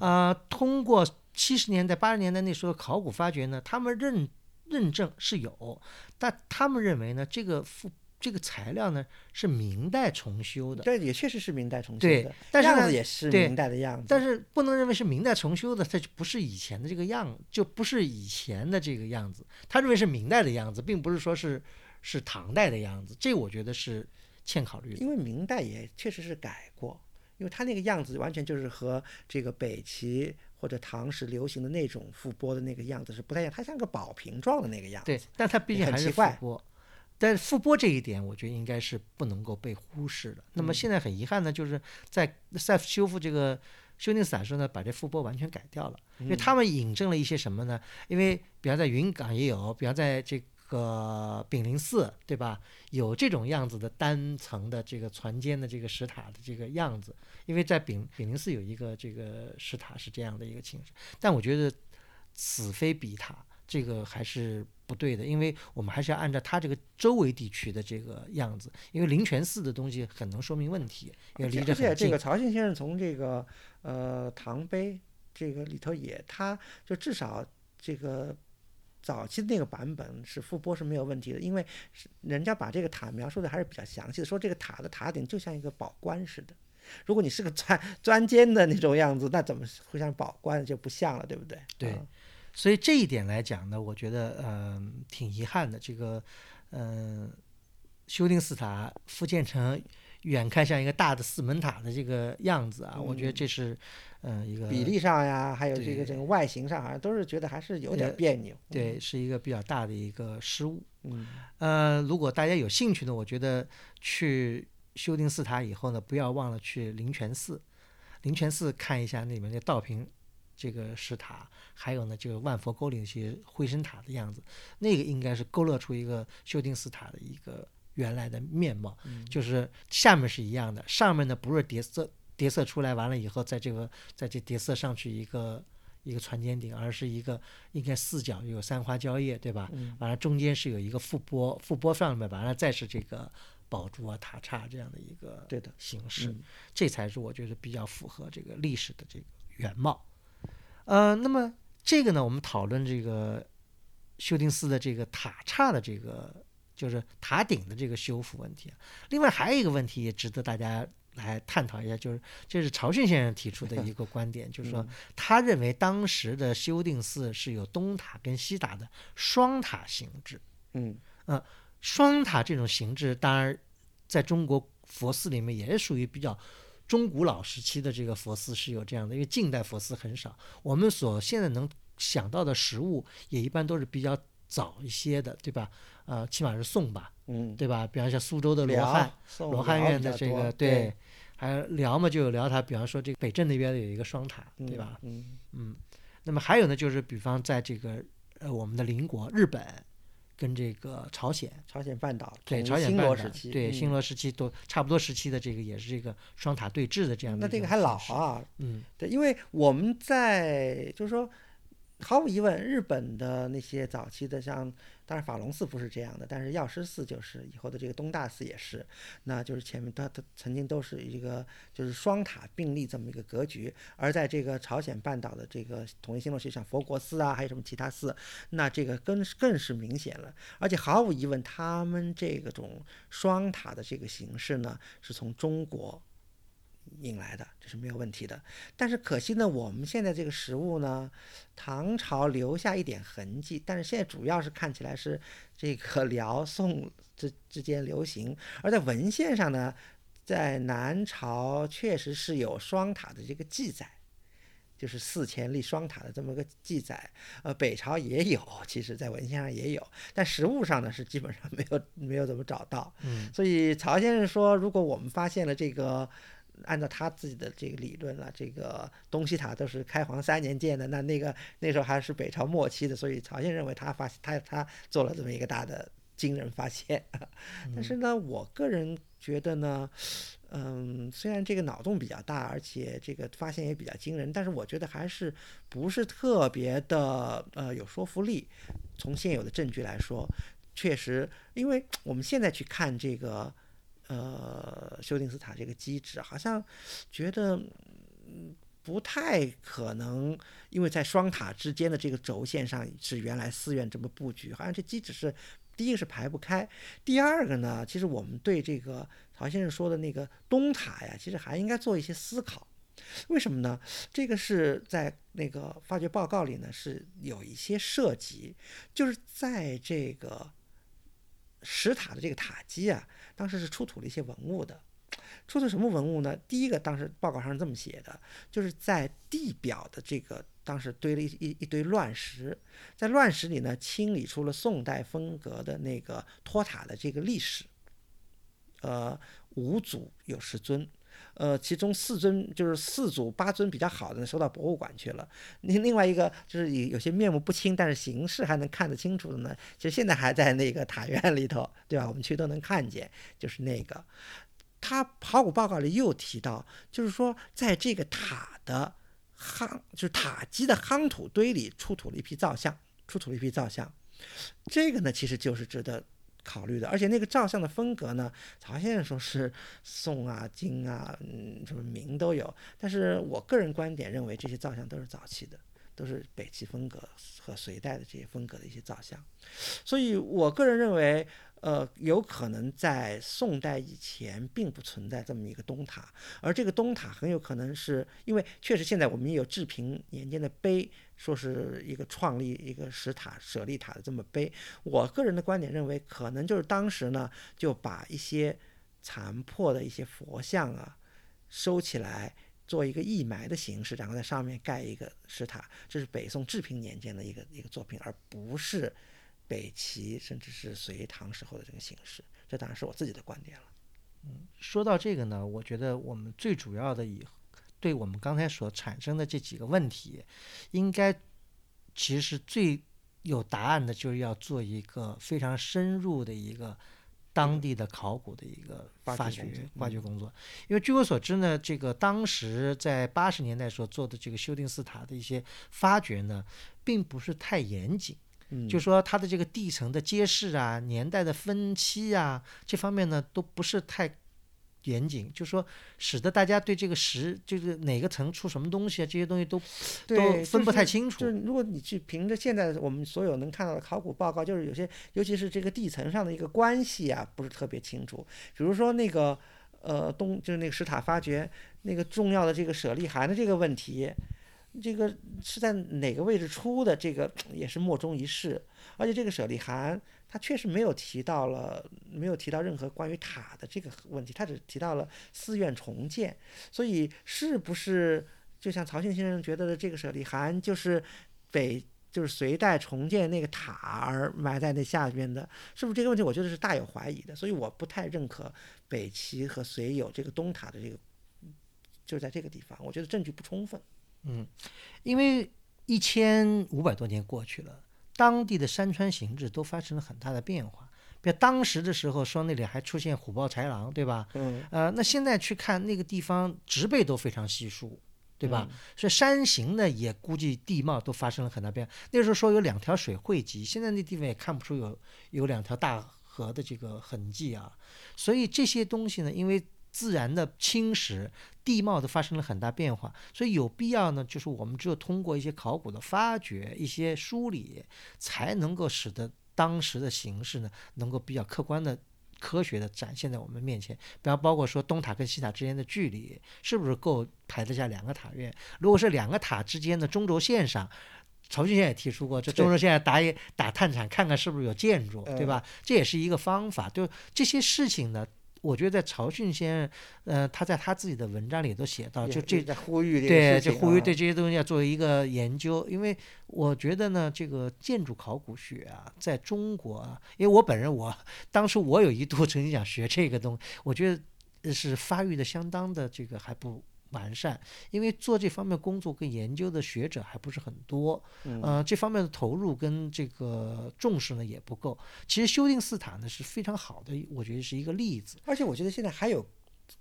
啊、通过七十年代、八十年代那时候考古发掘呢，他们认认证是有，但他们认为呢，这个覆这个材料呢是明代重修的。对也确实是明代重修对的，但是呢样子也是明代的样子。但是不能认为是明代重修的，它就不是以前的这个样，就不是以前的这个样子。他认为是明代的样子，并不是说是是唐代的样子。这我觉得是欠考虑的。因为明代也确实是改过，因为它那个样子完全就是和这个北齐或者唐时流行的那种覆钵的那个样子是不太一样，它像个宝瓶状的那个样子。对，但它毕竟还是很奇怪覆钵。但是覆钵这一点，我觉得应该是不能够被忽视的。那么嗯现在很遗憾呢，就是在在修复这个修订伞时呢，把这覆钵完全改掉了，因为嗯他们引证了一些什么呢？因为比方在云冈也有，比方在这个炳灵寺，对吧？有这种样子的单层的这个船间的这个石塔的这个样子，因为在炳炳灵寺有一个这个石塔是这样的一个形式，但我觉得此非彼塔，这个还是不对的，因为我们还是要按照它这个周围地区的这个样子，因为灵泉寺的东西很能说明问题，因为离着而且。这个曹信先生从这个呃唐碑这个里头也，他就至少这个早期的那个版本是复播是没有问题的，因为人家把这个塔描述的还是比较详细的，说这个塔的塔顶就像一个宝冠似的。如果你是个钻钻尖的那种样子，那怎么会像宝冠就不像了，对不对？对嗯所以这一点来讲呢，我觉得嗯、挺遗憾的。这个嗯、修订寺塔复建成远看像一个大的四门塔的这个样子啊，我觉得这是嗯、一个比例上呀，还有这个整个外形上，好像都是觉得还是有点呃别扭。对是一个比较大的一个失误。嗯，呃，如果大家有兴趣呢，我觉得去修订寺塔以后呢，不要忘了去灵泉寺，灵泉寺看一下那里面的道平这个石塔，还有呢，就是万佛沟里那些灰身塔的样子，那个应该是勾勒出一个修订寺塔的一个原来的面貌，就是下面是一样的，上面呢不是叠色叠色出来完了以后，在这个在这叠色上去一个。一个船尖顶，而是一个应该四角有三花蕉叶，对吧？完了中间是有一个覆钵，覆钵上面完了再是这个宝珠啊、塔刹这样的一个对的形式，嗯这才是我觉得比较符合这个历史的这个原貌。呃，那么这个呢，我们讨论这个修订寺的这个塔刹的这个就是塔顶的这个修复问题啊。另外还有一个问题也值得大家来探讨一下，就是这是曹迅先生提出的一个观点，就是说他认为当时的修订寺是有东塔跟西塔的双塔形制。嗯双塔这种形制，当然在中国佛寺里面也是属于比较中古老时期的这个佛寺是有这样的，因为近代佛寺很少。我们所现在能想到的实物，也一般都是比较早一些的，对吧？呃，起码是宋吧，嗯，对吧？比方像苏州的罗汉，罗汉院的这个对，还有辽嘛就有辽塔，比方说这个北镇那边有一个双塔，嗯对吧？嗯嗯那么还有呢，就是比方在这个呃我们的邻国日本跟这个朝鲜，朝鲜半岛对朝鲜半岛时期，对嗯新罗时期都差不多时期的这个也是这个双塔对峙的这样的那这个还老，啊，嗯对，因为我们在就是说，毫无疑问，日本的那些早期的像，当然法隆寺不是这样的，但是药师寺就是，以后的这个东大寺也是，那就是前面它它曾经都是一个就是双塔并立这么一个格局，而在这个朝鲜半岛的这个统一新罗时期，像佛国寺啊，还有什么其他寺，那这个更是更是明显了，而且毫无疑问，他们这个种双塔的这个形式呢，是从中国。引来的，这是没有问题的。但是可惜呢，我们现在这个食物呢，唐朝留下一点痕迹，但是现在主要是看起来是这个辽宋之之间流行，而在文献上呢，在南朝确实是有双塔的这个记载。就是四前立双塔的这么个记载，呃，北朝也有，其实在文献上也有，但实物上呢是基本上没有没有怎么找到。嗯，所以曹先生说，如果我们发现了这个，按照他自己的这个理论了，这个东西塔都是开皇三年建的，那那个那时候还是北朝末期的，所以曹鲜认为他发现他他做了这么一个大的惊人发现。但是呢，我个人觉得呢，嗯，虽然这个脑洞比较大，而且这个发现也比较惊人，但是我觉得还是不是特别的呃有说服力。从现有的证据来说，确实，因为我们现在去看这个呃修订斯塔这个机制，好像觉得不太可能，因为在双塔之间的这个轴线上是原来寺院这么布局，好像这机制是第一个是排不开，第二个呢，其实我们对这个曹先生说的那个东塔呀，其实还应该做一些思考。为什么呢？这个是在那个发掘报告里呢，是有一些涉及，就是在这个石塔的这个塔基啊，当时是出土了一些文物的。出土什么文物呢？第一个，当时报告上是这么写的，就是在地表的这个当时堆了一一一堆乱石，在乱石里呢，清理出了宋代风格的那个托塔的这个历史。呃，五组有十尊，呃，其中四尊就是四组八尊比较好的收到博物馆去了。另另外一个就是有有些面目不清，但是形式还能看得清楚的呢，其实现在还在那个塔院里头，对吧？我们去都能看见，就是那个。他考古报告里又提到，就是说在这个塔的夯，就是塔基的夯土堆里出土了一批造像，出土了一批造像。这个呢，其实就是值得考虑的。而且那个造像的风格呢，曹先生说是宋啊、金啊、嗯什么明都有。但是我个人观点认为，这些造像都是早期的，都是北齐风格和隋代的这些风格的一些造像。所以我个人认为。呃，有可能在宋代以前并不存在这么一个东塔，而这个东塔很有可能是因为确实现在我们也有治平年间的碑，说是一个创立一个石塔舍利塔的这么碑。我个人的观点认为，可能就是当时呢就把一些残破的一些佛像啊收起来，做一个义埋的形式，然后在上面盖一个石塔。这是北宋治平年间的一个一个作品，而不是。北齐甚至是隋唐时候的这个形式，这当然是我自己的观点了。嗯，说到这个呢，我觉得我们最主要的以对我们刚才所产生的这几个问题，应该其实最有答案的，就是要做一个非常深入的一个当地的考古的一个发掘挖掘工作。因为据我所知呢，这个当时在八十年代所做的这个修订寺塔的一些发掘呢，并不是太严谨。就说它的这个地层的揭示啊，年代的分期啊，这方面呢都不是太严谨，就说使得大家对这个石，就是哪个层出什么东西啊，这些东西都都分不太清楚。就是如果你去凭着现在我们所有能看到的考古报告，就是有些，尤其是这个地层上的一个关系啊，不是特别清楚。比如说那个呃东，就是那个石塔发掘那个重要的这个舍利函的这个问题。这个是在哪个位置出的？这个也是莫衷一是。而且这个舍利函，他确实没有提到了，没有提到任何关于塔的这个问题，他只提到了寺院重建。所以，是不是就像曹庆先生觉得的，这个舍利函就是北，就是隋代重建那个塔而埋在那下边的？是不是这个问题？我觉得是大有怀疑的。所以，我不太认可北齐和隋有这个东塔的这个，就在这个地方，我觉得证据不充分。嗯，因为一千五百多年过去了，当地的山川形制都发生了很大的变化。比如当时的时候，说那里还出现虎豹豺狼，对吧？嗯。呃，那现在去看那个地方，植被都非常稀疏，对吧？所以山形呢，也估计地貌都发生了很大变化。那时候说有两条水汇集，现在那地方也看不出有有两条大河的这个痕迹啊。所以这些东西呢，因为自然的侵蚀，地貌都发生了很大变化，所以有必要呢，就是我们只有通过一些考古的发掘、一些梳理，才能够使得当时的形势呢，能够比较客观的、科学的展现在我们面前。比方包括说东塔跟西塔之间的距离是不是够排得下两个塔院？如果是两个塔之间的中轴线上，曹俊先也提出过，这中轴线打一打探铲，看看是不是有建筑，对吧？这也是一个方法。就这些事情呢。我觉得在曹迅先生，呃，他在他自己的文章里都写到，就这在呼吁对，就呼吁对这些东西要做一个研究。因为我觉得呢，这个建筑考古学啊，在中国啊，因为我本人我当初我有一度曾经想学这个东，我觉得是发育的相当的这个还不。完善，因为做这方面工作跟研究的学者还不是很多，呃，这方面的投入跟这个重视呢也不够。其实修订斯塔呢是非常好的，我觉得是一个例子。而且我觉得现在还有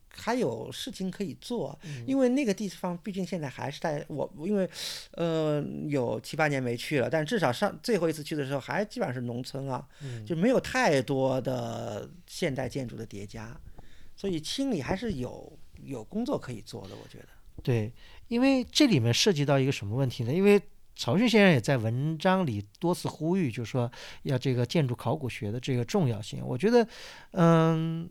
还有事情可以做，因为那个地方毕竟现在还是在我因为呃有七八年没去了，但至少上最后一次去的时候还基本上是农村啊，就没有太多的现代建筑的叠加，所以清理还是有。有工作可以做的，我觉得。对，因为这里面涉及到一个什么问题呢？因为曹旭先生也在文章里多次呼吁，就是说要这个建筑考古学的这个重要性。我觉得，嗯，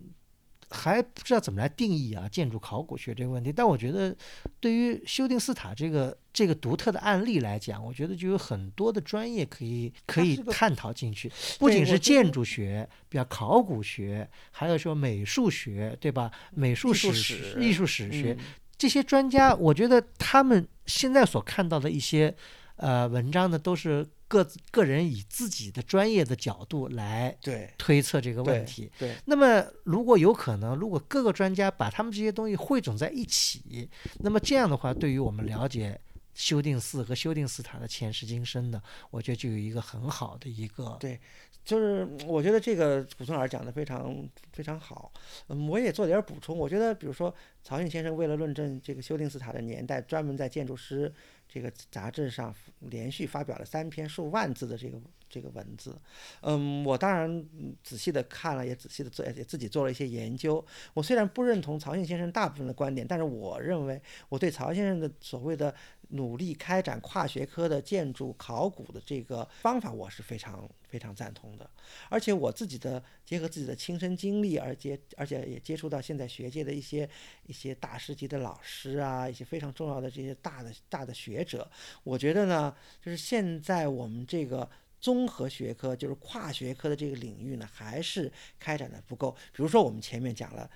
还不知道怎么来定义啊建筑考古学这个问题。但我觉得，对于修订斯塔这个这个独特的案例来讲，我觉得就有很多的专业可以可以探讨进去，不仅是建筑学，比较考古学，还有说美术学，对吧？美术史、史艺术史学，嗯这些专家，我觉得他们现在所看到的一些呃文章呢，都是各自个人以自己的专业的角度来对推测这个问对题。对，那么，如果有可能，如果各个专家把他们这些东西汇总在一起，那么这样的话，对于我们了解修订寺和修订寺塔的前世今生呢，我觉得就有一个很好的一个对就是我觉得这个古村老师讲的非常非常好，嗯，我也做点补充。我觉得，比如说曹迅先生为了论证这个修订寺塔的年代，专门在《建筑师》这个杂志上连续发表了三篇数万字的这个这个文字。嗯，我当然仔细的看了，也仔细的做，也自己做了一些研究。我虽然不认同曹迅先生大部分的观点，但是我认为我对曹先生的所谓的努力开展跨学科的建筑考古的这个方法，我是非常非常赞同的。而且我自己的结合自己的亲身经历，而接而且也接触到现在学界的一些一些大师级的老师啊，一些非常重要的这些大的大的学者，我觉得呢，就是现在我们这个。综合学科就是跨学科的这个领域呢，还是开展的不够。比如说，我们前面讲了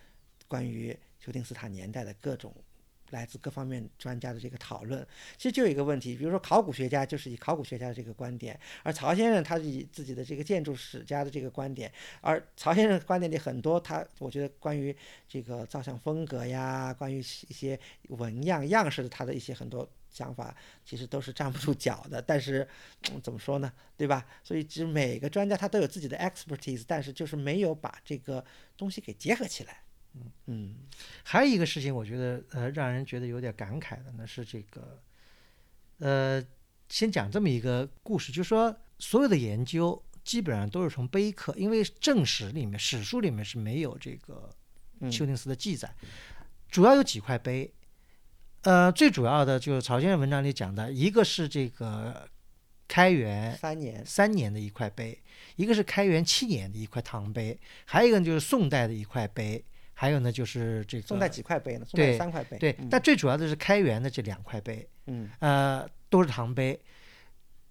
关于修订斯塔年代的各种来自各方面专家的这个讨论，其实就有一个问题，比如说考古学家就是以考古学家的这个观点，而曹先生他是以自己的这个建筑史家的这个观点，而曹先生观点里很多他我觉得关于这个造像风格呀，关于一些纹样样式的他的一些很多。想法其实都是站不住脚的，但是、嗯、怎么说呢，对吧？所以其实每个专家他都有自己的 expertise，但是就是没有把这个东西给结合起来。嗯。还有一个事情，我觉得呃，让人觉得有点感慨的呢，是这个，呃，先讲这么一个故事，就是说所有的研究基本上都是从碑刻，因为正史里面、史书里面是没有这个嗯。修订寺的记载，主要有几块碑，呃，最主要的就是曹先生文章里讲的，一个是这个开元三年，三年的一块碑，一个是开元七年的一块唐碑，还有一个就是宋代的一块碑，还有呢就是这个宋代几块碑呢？宋代三块碑。对，嗯但最主要的是开元的这两块碑，嗯呃，都是唐碑。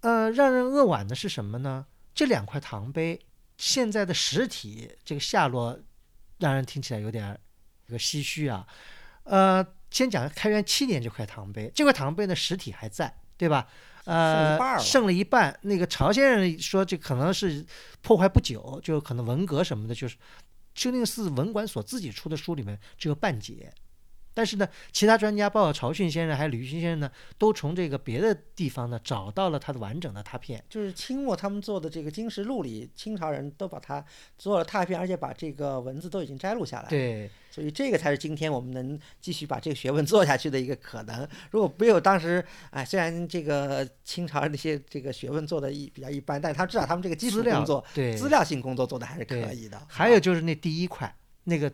呃，让人扼腕的是什么呢？这两块唐碑现在的实体这个下落，让人听起来有点儿这个唏嘘啊。呃，先讲开元七年这块唐碑，这块唐碑的实体还在，对吧？呃，剩了一半。那个曹先生说，这可能是破坏不久，就可能文革什么的，就是修订寺文管所自己出的书里面只有半截。但是呢，其他专家，包括曹迅先生还有吕勋先生呢，都从这个别的地方呢找到了它的完整的拓片。就是清末他们做的这个《金石录》里，清朝人都把它做了拓片，而且把这个文字都已经摘录下来。，对，所以这个才是今天我们能继续把这个学问做下去的一个可能。如果没有当时，哎，虽然这个清朝那些这个学问做的一比较一般，但是他至少他们这个基础资料工作、对资料性工作做的还是可以的。还有就是那第一块，那个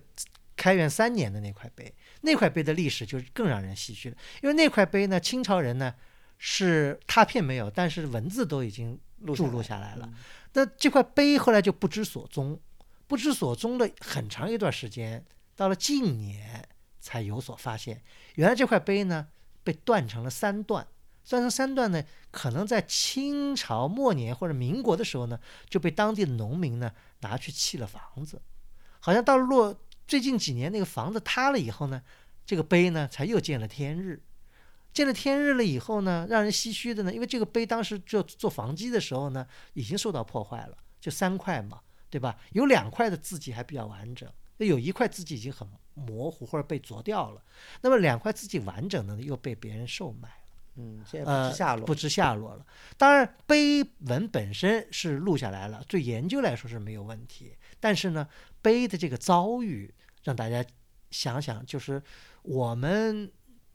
开元三年的那块碑，那块碑的历史就是更让人唏嘘了，因为那块碑呢，清朝人呢是拓片没有，但是文字都已经注录录下来了。嗯那这块碑后来就不知所踪，不知所踪了很长一段时间，到了近年才有所发现。原来这块碑呢被断成了三段，断成三段呢，可能在清朝末年或者民国的时候呢，就被当地的农民呢拿去砌了房子。好像到了落最近几年那个房子塌了以后呢，这个碑呢才又见了天日。见了天日了以后呢，让人唏嘘的呢，因为这个碑当时做做房基的时候呢，已经受到破坏了，就三块嘛，对吧？有两块的字迹还比较完整，那有一块字迹已经很模糊或者被啄掉了。那么两块字迹完整的呢，又被别人售卖了。嗯，现在不呃知下落。不知下落了。当然，碑文本身是录下来了，对研究来说是没有问题。但是呢，碑的这个遭遇，让大家想想，就是我们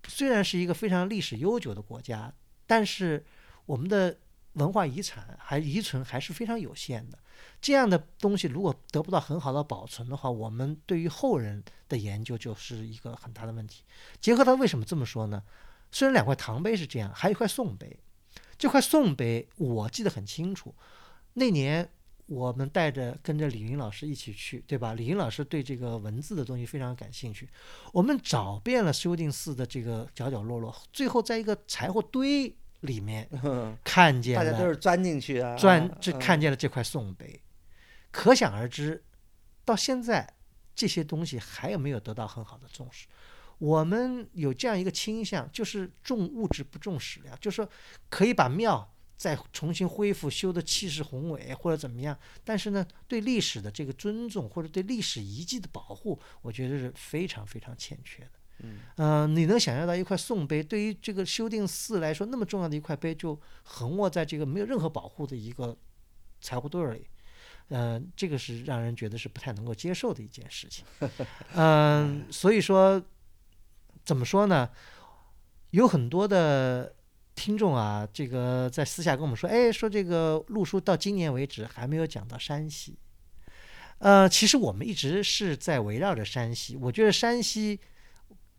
虽然是一个非常历史悠久的国家，但是我们的文化遗产还遗存还是非常有限的。这样的东西如果得不到很好的保存的话，我们对于后人的研究就是一个很大的问题。结合他为什么这么说呢？虽然两块唐碑是这样，还有一块宋碑。这块宋碑我记得很清楚，那年我们带着跟着李云老师一起去，对吧？李云老师对这个文字的东西非常感兴趣，我们找遍了修定寺的这个角角落落，最后在一个柴火堆里面 看见了，大家都是钻进去啊，钻这嗯看见了这块宋碑，可想而知，到现在这些东西还有没有得到很好的重视？我们有这样一个倾向，就是重物质不重史料，就是说可以把庙再重新恢复，修的气势宏伟或者怎么样，但是呢，对历史的这个尊重或者对历史遗迹的保护，我觉得是非常非常欠缺的。嗯，呃，你能想象到一块宋碑，对于这个修订寺来说那么重要的一块碑，就横卧在这个没有任何保护的一个柴火堆儿里，呃，这个是让人觉得是不太能够接受的一件事情。嗯、所以说，怎么说呢？有很多的听众啊，这个在私下跟我们说，哎，说这个陆叔到今年为止还没有讲到山西。呃，其实我们一直是在围绕着山西。我觉得山西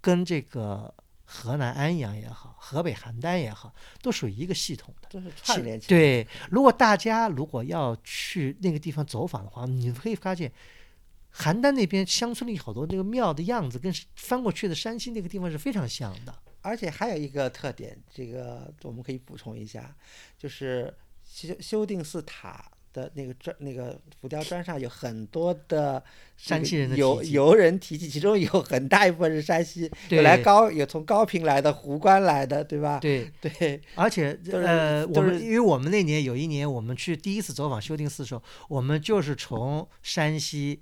跟这个河南安阳也好，河北邯郸也好，都属于一个系统的。都是串联起来。对，如果大家如果要去那个地方走访的话，你可以发现，邯郸那边乡村里好多那个庙的样子，跟翻过去的山西那个地方是非常像的。而且还有一个特点，这个我们可以补充一下，就是修修订寺塔的那个砖那个浮雕砖上有很多的山西人的游游人题记，其中有很大一部分是山西，有来高有从高平来的，壶关来的，对吧？对，对，而且 呃，我们因为我们那年有一年我们去第一次走访修订寺的时候，我们就是从山西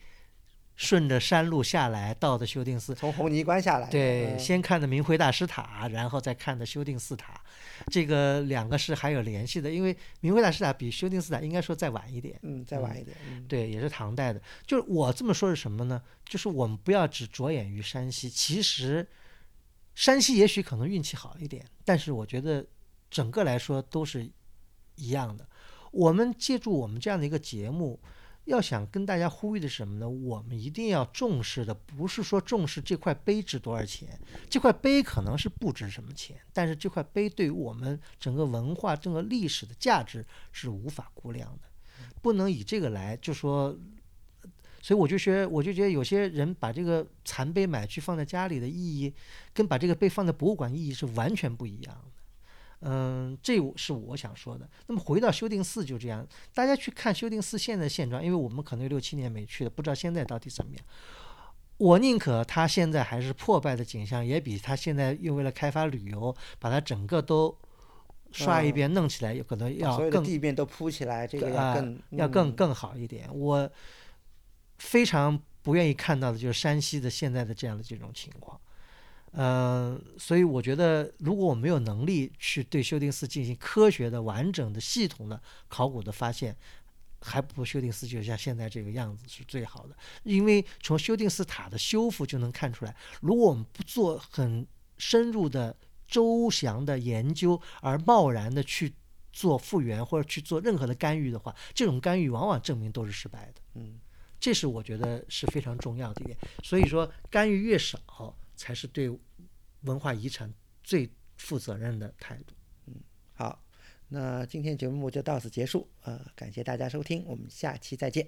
顺着山路下来到的修定寺，从红泥关下来。对，嗯先看的明辉大师塔，然后再看的修定寺塔，这个两个是还有联系的，因为明辉大师塔比修定寺塔应该说再晚一点。嗯，再晚一点。嗯，对，也是唐代的。就是我这么说是什么呢？就是我们不要只着眼于山西，其实山西也许可能运气好一点，但是我觉得整个来说都是一样的。我们借助我们这样的一个节目，要想跟大家呼吁的是什么呢？我们一定要重视的不是说重视这块碑值多少钱，这块碑可能是不值什么钱，但是这块碑对于我们整个文化、整个历史的价值是无法估量的，不能以这个来就说。所以我就觉得，我就觉得有些人把这个残碑买去放在家里的意义，跟把这个碑放在博物馆意义是完全不一样。嗯，这是我想说的。那么回到修订寺就这样，大家去看修订寺现在的现状，因为我们可能有六七年没去了，不知道现在到底怎么样。我宁可它现在还是破败的景象，也比它现在又为了开发旅游，把它整个都刷一嗯遍弄起来，有可能要更地面都铺起来，这个要啊更嗯要更更好一点。我非常不愿意看到的就是山西的现在的这样的这种情况。嗯、所以我觉得，如果我没有能力去对修定寺进行科学的、完整的、系统的考古的发现，还不如修订寺就像现在这个样子是最好的。因为从修定寺塔的修复就能看出来，如果我们不做很深入的、周详的研究，而贸然的去做复原或者去做任何的干预的话，这种干预往往证明都是失败的。嗯，这是我觉得是非常重要的一点。所以说，干预越少，才是对文化遗产最负责任的态度。嗯好，那今天节目就到此结束，呃，感谢大家收听，我们下期再见。